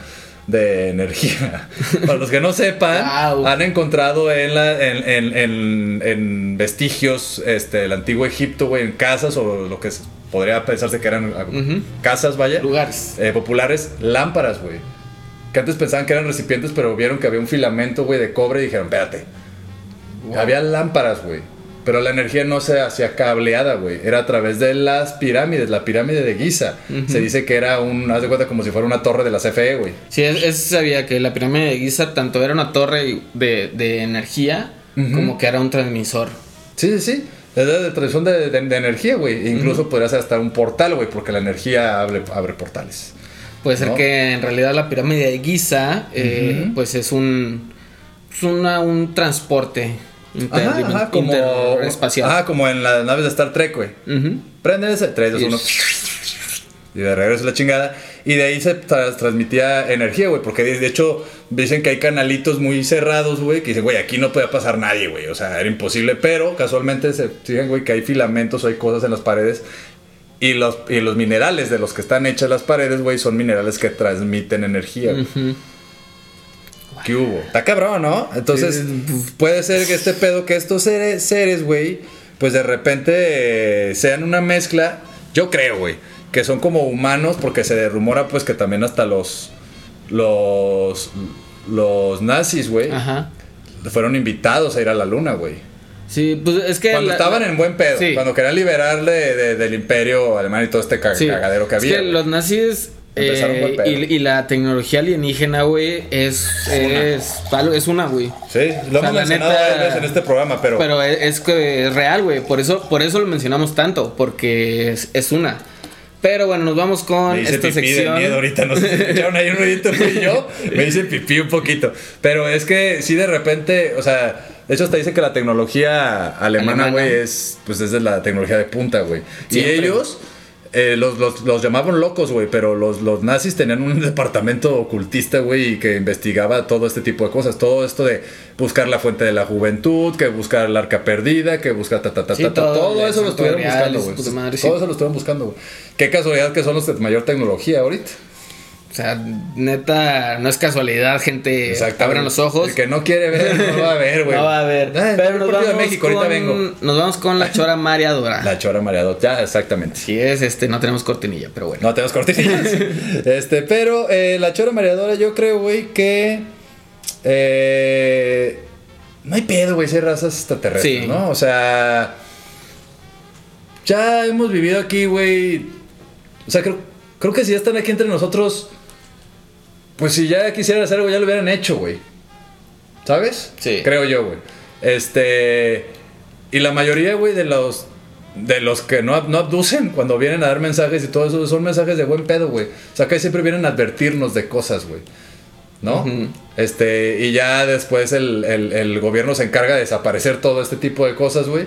[SPEAKER 5] de energía. Para los que no sepan,
[SPEAKER 4] Wow.
[SPEAKER 5] han encontrado en, la, en, en- en- en vestigios este, del antiguo Egipto, güey, en casas o lo que podría pensarse que eran ah, casas, vaya,
[SPEAKER 4] Lugares.
[SPEAKER 5] eh, populares, lámparas, güey. Que antes pensaban que eran recipientes, pero vieron que había un filamento, güey, de cobre y dijeron, espérate. Había lámparas, güey. Pero la energía no se hacía cableada, güey. Era a través de las pirámides, la pirámide de Giza. Se dice que era un, haz de cuenta, como si fuera una torre de la CFE, güey.
[SPEAKER 4] Sí, es, es- sabía que la pirámide de Giza tanto era una torre de, de energía como que era un transmisor.
[SPEAKER 5] Sí, sí, sí. Es de, de tradición de, de- de energía, güey. Incluso podría ser hasta un portal, güey, porque la energía abre, abre portales.
[SPEAKER 4] Puede ser
[SPEAKER 5] ¿No?
[SPEAKER 4] que en realidad la pirámide de Giza, eh, pues es un, es una, un transporte
[SPEAKER 5] Ajá, ajá, como,
[SPEAKER 4] interespacial.
[SPEAKER 5] ajá, como en las naves de Star Trek, güey.
[SPEAKER 4] Ujú.
[SPEAKER 5] Prende ese 3, 2,
[SPEAKER 4] Y
[SPEAKER 5] 1. Y de regreso la chingada. Y de ahí se tra- transmitía energía, güey. Porque de hecho dicen que hay canalitos muy cerrados, güey. Que dicen, güey, aquí no puede pasar nadie, güey. O sea, era imposible. Pero casualmente se fijan, güey, que hay filamentos o hay cosas en las paredes. Y los, y los minerales de los que están hechas las paredes, güey, son minerales que transmiten energía. güey. ¿Qué hubo? Está cabrón, ¿no? Entonces, puede ser que este pedo, que estos seres, güey, pues de repente eh, sean una mezcla. Yo creo, güey, que son como humanos, porque se rumora, pues, que también hasta los. Los. Los nazis, güey,
[SPEAKER 4] Ajá.
[SPEAKER 5] fueron invitados a ir a la luna, güey.
[SPEAKER 4] Sí, pues es que.
[SPEAKER 5] Cuando
[SPEAKER 4] la-
[SPEAKER 5] estaban en buen pedo,
[SPEAKER 4] Sí.
[SPEAKER 5] cuando querían liberarle de- del imperio alemán y todo este
[SPEAKER 4] Sí.
[SPEAKER 5] cagadero que
[SPEAKER 4] Es
[SPEAKER 5] había.
[SPEAKER 4] que
[SPEAKER 5] güey.
[SPEAKER 4] los nazis Eh, y, y la tecnología alienígena, güey, es, es, es una, güey.
[SPEAKER 5] Sí, lo
[SPEAKER 4] O sea,
[SPEAKER 5] hemos mencionado
[SPEAKER 4] neta-
[SPEAKER 5] varias veces en este programa, pero,
[SPEAKER 4] Pero es, es que es real, güey. Por eso, por eso lo mencionamos tanto, porque es, es una. Pero bueno, nos vamos con
[SPEAKER 5] me hice
[SPEAKER 4] esta
[SPEAKER 5] pipí de
[SPEAKER 4] sección.
[SPEAKER 5] miedo ahorita. No sé si escucharon ahí un ruidito fui yo. Me hice pipí un poquito. Pero es que sí, de repente, o sea, de hecho, hasta dice que la tecnología alemana, güey, es, pues es de la tecnología de punta, güey. Y ellos. Eh, los, los- los llamaban locos, güey, pero los, los nazis tenían un departamento ocultista, güey, que investigaba todo este tipo de cosas. Todo esto de buscar la fuente de la juventud, que buscar el arca perdida, que buscar ta, ta, ta,
[SPEAKER 4] Sí,
[SPEAKER 5] ta, ta,
[SPEAKER 4] todo,
[SPEAKER 5] todo,
[SPEAKER 4] el
[SPEAKER 5] eso lo estuvieron buscando, güey. Todo eso lo estuvieron buscando, güey. Qué casualidad que son los de mayor tecnología ahorita.
[SPEAKER 4] O sea, neta, no es casualidad, gente. Abran los ojos.
[SPEAKER 5] El que no quiere ver, no va a ver, güey.
[SPEAKER 4] No va a ver.
[SPEAKER 5] Ay,
[SPEAKER 4] Pero
[SPEAKER 5] el
[SPEAKER 4] nos vamos,
[SPEAKER 5] de México,
[SPEAKER 4] con,
[SPEAKER 5] ahorita vengo.
[SPEAKER 4] nos vamos con la chora mareadora.
[SPEAKER 5] La chora mareador, ya, exactamente.
[SPEAKER 4] Si es, este, no tenemos cortinilla, pero bueno.
[SPEAKER 5] No tenemos cortinillas. este, pero eh, la chora mareadora, yo creo, güey, que. eh, no hay pedo, güey, si hay razas extraterrestres,
[SPEAKER 4] Sí.
[SPEAKER 5] ¿no? O sea. Ya hemos vivido aquí, güey. O sea, creo, creo que si ya están aquí entre nosotros. Pues si ya quisieran hacer algo, ya lo hubieran hecho, güey. ¿Sabes?
[SPEAKER 4] Sí.
[SPEAKER 5] Creo yo, güey. Este. Y la mayoría, güey, de los. De los que no, no abducen cuando vienen a dar mensajes y todo eso, son mensajes de buen pedo, güey. O sea, que siempre vienen a advertirnos de cosas, güey. ¿No? Este, y ya después el, el- el gobierno se encarga de desaparecer todo este tipo de cosas, güey.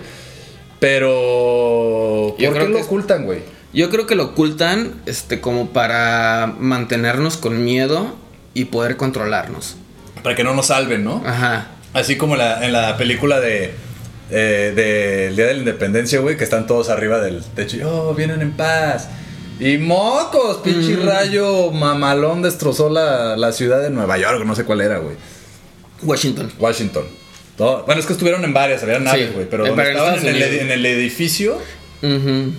[SPEAKER 5] Pero. ¿Por qué lo ocultan, güey?
[SPEAKER 4] Yo creo que lo ocultan, este, como para mantenernos con miedo y poder controlarnos.
[SPEAKER 5] Para que no nos salven, ¿no?
[SPEAKER 4] Ajá.
[SPEAKER 5] Así como la, en la película de. eh, del Día de la Independencia, güey, que están todos arriba del techo. Oh, vienen en paz. Y mocos, pinche rayo mamalón destrozó la, la ciudad de Nueva York, no sé cuál era, güey.
[SPEAKER 4] Washington.
[SPEAKER 5] Washington. Todo- bueno, es que estuvieron en varias, había naves,
[SPEAKER 4] Sí,
[SPEAKER 5] güey. Pero
[SPEAKER 4] eh,
[SPEAKER 5] donde estaban en el, en el edificio,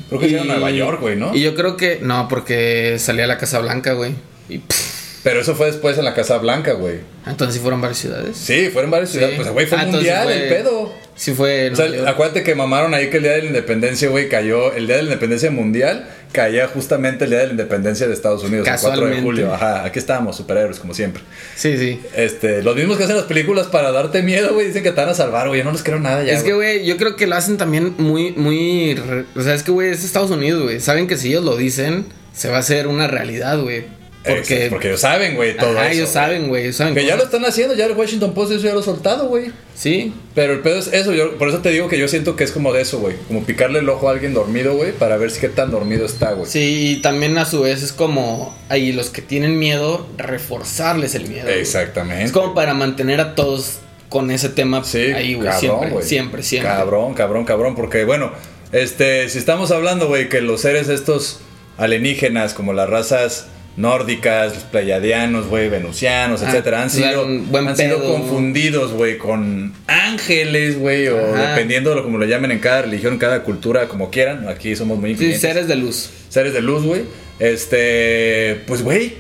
[SPEAKER 5] Creo que sí era Nueva York, güey, ¿no?
[SPEAKER 4] Y yo creo que. No, porque salía a la Casa Blanca, güey. Y pff,
[SPEAKER 5] pero eso fue después en la Casa Blanca, güey.
[SPEAKER 4] entonces sí fueron varias ciudades.
[SPEAKER 5] Sí, fueron varias ciudades.
[SPEAKER 4] Sí.
[SPEAKER 5] Pues, güey, fue
[SPEAKER 4] Ah,
[SPEAKER 5] mundial
[SPEAKER 4] fue-
[SPEAKER 5] el pedo.
[SPEAKER 4] Sí fue.
[SPEAKER 5] O sea, acuérdate que mamaron ahí que el día de la independencia, güey, cayó. El día de la independencia mundial caía justamente el día de la independencia de Estados Unidos, el 4 de julio. Ajá, aquí estábamos, superhéroes, como siempre.
[SPEAKER 4] Sí, sí.
[SPEAKER 5] Este, los mismos que hacen las películas para darte miedo, güey, dicen que te van a salvar, güey. Yo no les creo nada ya.
[SPEAKER 4] es que, güey, yo creo que lo hacen también muy, muy. O sea, es que, güey, es Estados Unidos, güey. Saben que si ellos lo dicen, se va a hacer una realidad, güey. Porque.
[SPEAKER 5] Porque, ellos saben, güey, todo
[SPEAKER 4] Ajá,
[SPEAKER 5] eso.
[SPEAKER 4] ellos saben, güey. Saben
[SPEAKER 5] Que ya lo están haciendo, ya el Washington Post eso ya lo ha soltado, güey.
[SPEAKER 4] Sí.
[SPEAKER 5] Pero el pedo es eso, yo, por eso te digo que yo siento que es como de eso, güey. Como picarle el ojo a alguien dormido, güey, para ver si qué tan dormido está, güey.
[SPEAKER 4] Sí, y también a su vez es como. Ahí los que tienen miedo, reforzarles el miedo.
[SPEAKER 5] Exactamente.
[SPEAKER 4] Es como para mantener a todos con ese tema
[SPEAKER 5] Sí,
[SPEAKER 4] ahí, güey. Siempre,
[SPEAKER 5] güey.
[SPEAKER 4] siempre, siempre.
[SPEAKER 5] Cabrón, cabrón, cabrón, porque bueno, este, si estamos hablando, güey, que los seres estos alienígenas, como las razas nórdicas, los pleiadianos, güey, venusianos,
[SPEAKER 4] Ah,
[SPEAKER 5] etcétera, han sido,
[SPEAKER 4] buen
[SPEAKER 5] han sido confundidos, güey, con ángeles, güey, o dependiendo de lo como lo llamen en cada religión, en cada cultura, como quieran. Aquí somos muy
[SPEAKER 4] Sí, seres de luz.
[SPEAKER 5] seres de luz, güey. Este, pues, güey,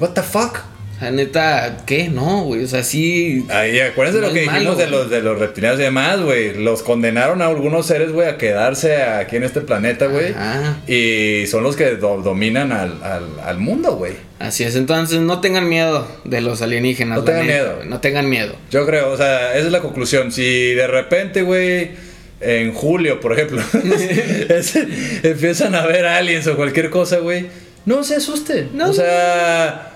[SPEAKER 5] what the fuck.
[SPEAKER 4] La neta, ¿qué? No, güey. O sea, sí.
[SPEAKER 5] Ahí, acuérdense
[SPEAKER 4] No
[SPEAKER 5] lo que dijimos
[SPEAKER 4] malo,
[SPEAKER 5] de los, de los reptilianos y demás, güey. Los condenaron a algunos seres, güey, a quedarse aquí en este planeta, güey.
[SPEAKER 4] Ajá.
[SPEAKER 5] Y son los que do- dominan al, al- al mundo, güey.
[SPEAKER 4] Así es. Entonces, no tengan miedo de los alienígenas.
[SPEAKER 5] No tengan
[SPEAKER 4] neta,
[SPEAKER 5] miedo.
[SPEAKER 4] güey, No tengan miedo.
[SPEAKER 5] Yo creo, o sea, esa es la conclusión. Si de repente, güey, en julio, por ejemplo, es- empiezan a ver aliens o cualquier cosa, güey, no se asusten.
[SPEAKER 4] No.
[SPEAKER 5] O sea,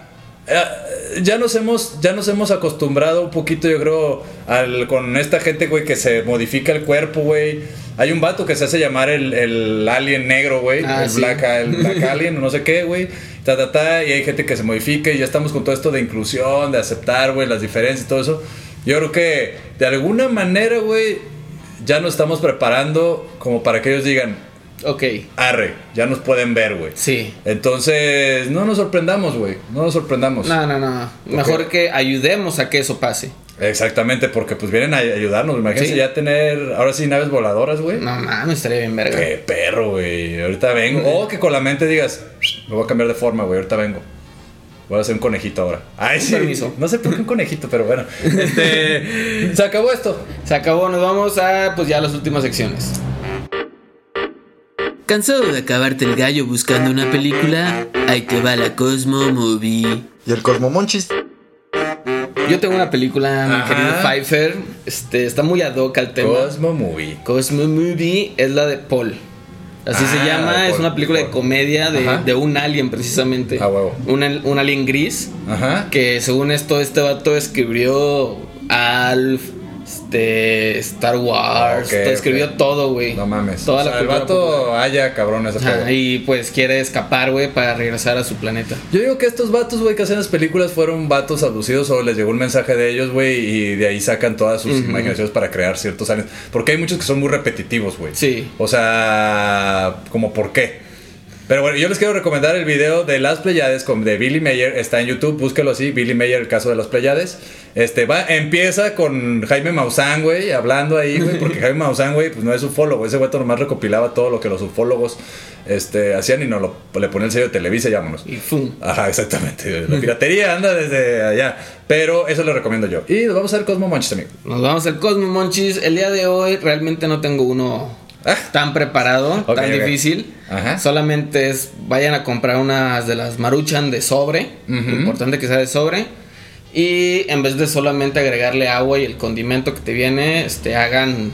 [SPEAKER 5] ya nos hemos ya nos hemos acostumbrado un poquito, yo creo, al, con esta gente, güey, que se modifica el cuerpo, güey. Hay un vato que se hace llamar el, el alien negro, güey.
[SPEAKER 4] Ah,
[SPEAKER 5] el,
[SPEAKER 4] sí.
[SPEAKER 5] black, el black alien, no sé qué, güey. Ta, ta, ta. Y hay gente que se modifica y ya estamos con todo esto de inclusión, de aceptar, güey, las diferencias y todo eso. Yo creo que de alguna manera, güey, ya nos estamos preparando como para que ellos digan,
[SPEAKER 4] Ok.
[SPEAKER 5] arre, ya nos pueden ver, güey.
[SPEAKER 4] Sí.
[SPEAKER 5] Entonces, no nos sorprendamos, güey. No nos sorprendamos.
[SPEAKER 4] No, no, no. Mejor que ayudemos a que eso pase.
[SPEAKER 5] Exactamente, porque pues vienen a ayudarnos. Imagínense
[SPEAKER 4] Sí.
[SPEAKER 5] ya tener, ahora sí, naves voladoras, güey.
[SPEAKER 4] No mames, estaría bien verga.
[SPEAKER 5] Qué perro, güey. Ahorita vengo. O que con la mente digas, me voy a cambiar de forma, güey. Ahorita vengo. Voy a hacer un conejito ahora. Ay, sí.
[SPEAKER 4] Permiso.
[SPEAKER 5] No sé por qué un conejito, pero bueno. Este, se acabó esto.
[SPEAKER 4] Se acabó, nos vamos a pues ya las últimas secciones. ¿Cansado de acabarte el gallo buscando una película? Ahí te va la Cosmo Movie.
[SPEAKER 7] ¿Y el Cosmomonchis?
[SPEAKER 4] Yo tengo una película, mi
[SPEAKER 5] Ajá.
[SPEAKER 4] querido Pfeiffer. Este, está muy ad hoc al tema.
[SPEAKER 5] Cosmo Movie.
[SPEAKER 4] Cosmo Movie es la de Paul. Así
[SPEAKER 5] Ah,
[SPEAKER 4] se llama, es una película de comedia de, un alien precisamente.
[SPEAKER 5] Ah, huevo.
[SPEAKER 4] Un, al- un alien gris.
[SPEAKER 5] Ajá.
[SPEAKER 4] Que según esto, este vato escribió Alf, este, Star Wars.
[SPEAKER 5] Ok,
[SPEAKER 4] todo- escribió todo, güey.
[SPEAKER 5] No mames.
[SPEAKER 4] Toda
[SPEAKER 5] o sea,
[SPEAKER 4] la
[SPEAKER 5] el vato haya cabrón ese
[SPEAKER 4] Ajá,
[SPEAKER 5] pedo.
[SPEAKER 4] y pues quiere escapar, güey, para regresar a su planeta.
[SPEAKER 5] Yo digo que estos vatos, güey, que hacen las películas fueron vatos abducidos o les llegó un mensaje de ellos, güey, y de ahí sacan todas sus imaginaciones para crear ciertos aliens. Porque hay muchos que son muy repetitivos, güey.
[SPEAKER 4] Sí.
[SPEAKER 5] O sea, como por qué. Pero bueno, yo les quiero recomendar el video de las Pleiades con de Billy Mayer, está en YouTube, búsquelo así, Billy Mayer, el caso de las Pleiades. Este va, empieza con Jaime Maussan, güey, hablando ahí, güey, porque Jaime Maussan, güey, pues no es ufólogo, ese güey nomás recopilaba todo lo que los ufólogos este, hacían y no lo, le ponía el sello de Televisa, llámonos.
[SPEAKER 4] Y ¡fum!
[SPEAKER 5] Ajá, exactamente. La piratería anda desde allá. Pero eso lo recomiendo yo. Y nos vamos a ver Cosmo Manchester, amigo.
[SPEAKER 4] Nos vamos al Cosmo Monchis. El día de hoy realmente no tengo uno
[SPEAKER 5] Ah.
[SPEAKER 4] tan preparado, tan difícil.
[SPEAKER 5] Ajá.
[SPEAKER 4] Solamente es vayan a comprar unas de las Maruchan de sobre. Importante que sea de sobre. Y en vez de solamente agregarle agua y el condimento que te viene, este hagan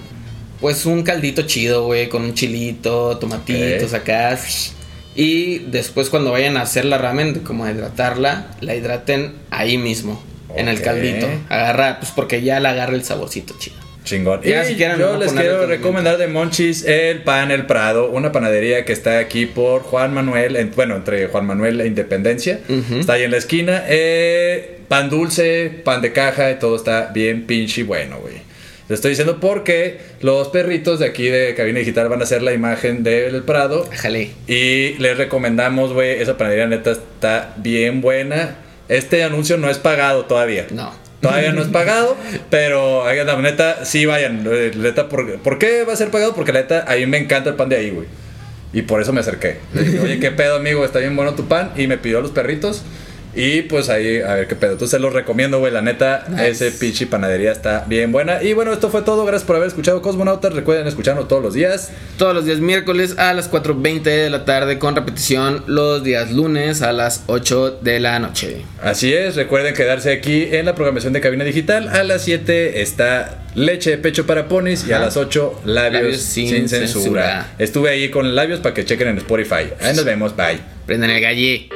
[SPEAKER 4] pues un caldito chido, güey, con un chilito, tomatitos
[SPEAKER 5] Ok.
[SPEAKER 4] acá. Y después cuando vayan a hacer la ramen, como a hidratarla, la hidraten ahí mismo, en el caldito. Agarra, pues porque ya la agarra el saborcito chido.
[SPEAKER 5] Chingón.
[SPEAKER 4] Ya,
[SPEAKER 5] y
[SPEAKER 4] si quieren,
[SPEAKER 5] yo les quiero recomendar de Monchis el Pan El Prado, una panadería que está aquí por Juan Manuel, en- bueno, entre Juan Manuel e Independencia. Está ahí en la esquina. Eh, pan dulce, pan de caja y todo está bien pinche bueno, güey. Le estoy diciendo porque los perritos de aquí de Cabina Digital van a hacer la imagen del Prado.
[SPEAKER 4] Jale.
[SPEAKER 5] Y les recomendamos, güey, esa panadería neta está bien buena. Este anuncio no es pagado todavía.
[SPEAKER 4] No.
[SPEAKER 5] Todavía no es pagado, pero anda, neta, sí vayan. eh, Neta, ¿por, ¿por qué va a ser pagado? Porque la neta, a mí me encanta el pan de ahí, güey. Y por eso me acerqué. Le dije, oye, ¿qué pedo, amigo? Está bien bueno tu pan. Y me pidió los perritos. Y pues ahí, a ver qué pedo. Entonces los recomiendo, güey. La neta,
[SPEAKER 4] Nice.
[SPEAKER 5] ese pinche panadería está bien buena. Y bueno, esto fue todo. Gracias por haber escuchado Cosmonautas. Recuerden escucharnos todos los días.
[SPEAKER 4] Todos los días miércoles a las 4.20 de la tarde con repetición los días lunes a las 8 de la noche.
[SPEAKER 5] Así es, recuerden quedarse aquí en la programación de Cabina Digital. A las 7 está Leche de Pecho para Ponis y a las 8 Labios,
[SPEAKER 4] Labios
[SPEAKER 5] sin,
[SPEAKER 4] sin
[SPEAKER 5] censura.
[SPEAKER 4] censura.
[SPEAKER 5] Estuve ahí con Labios para que chequen en Spotify. Ahí nos vemos, bye.
[SPEAKER 4] Prendan el galle.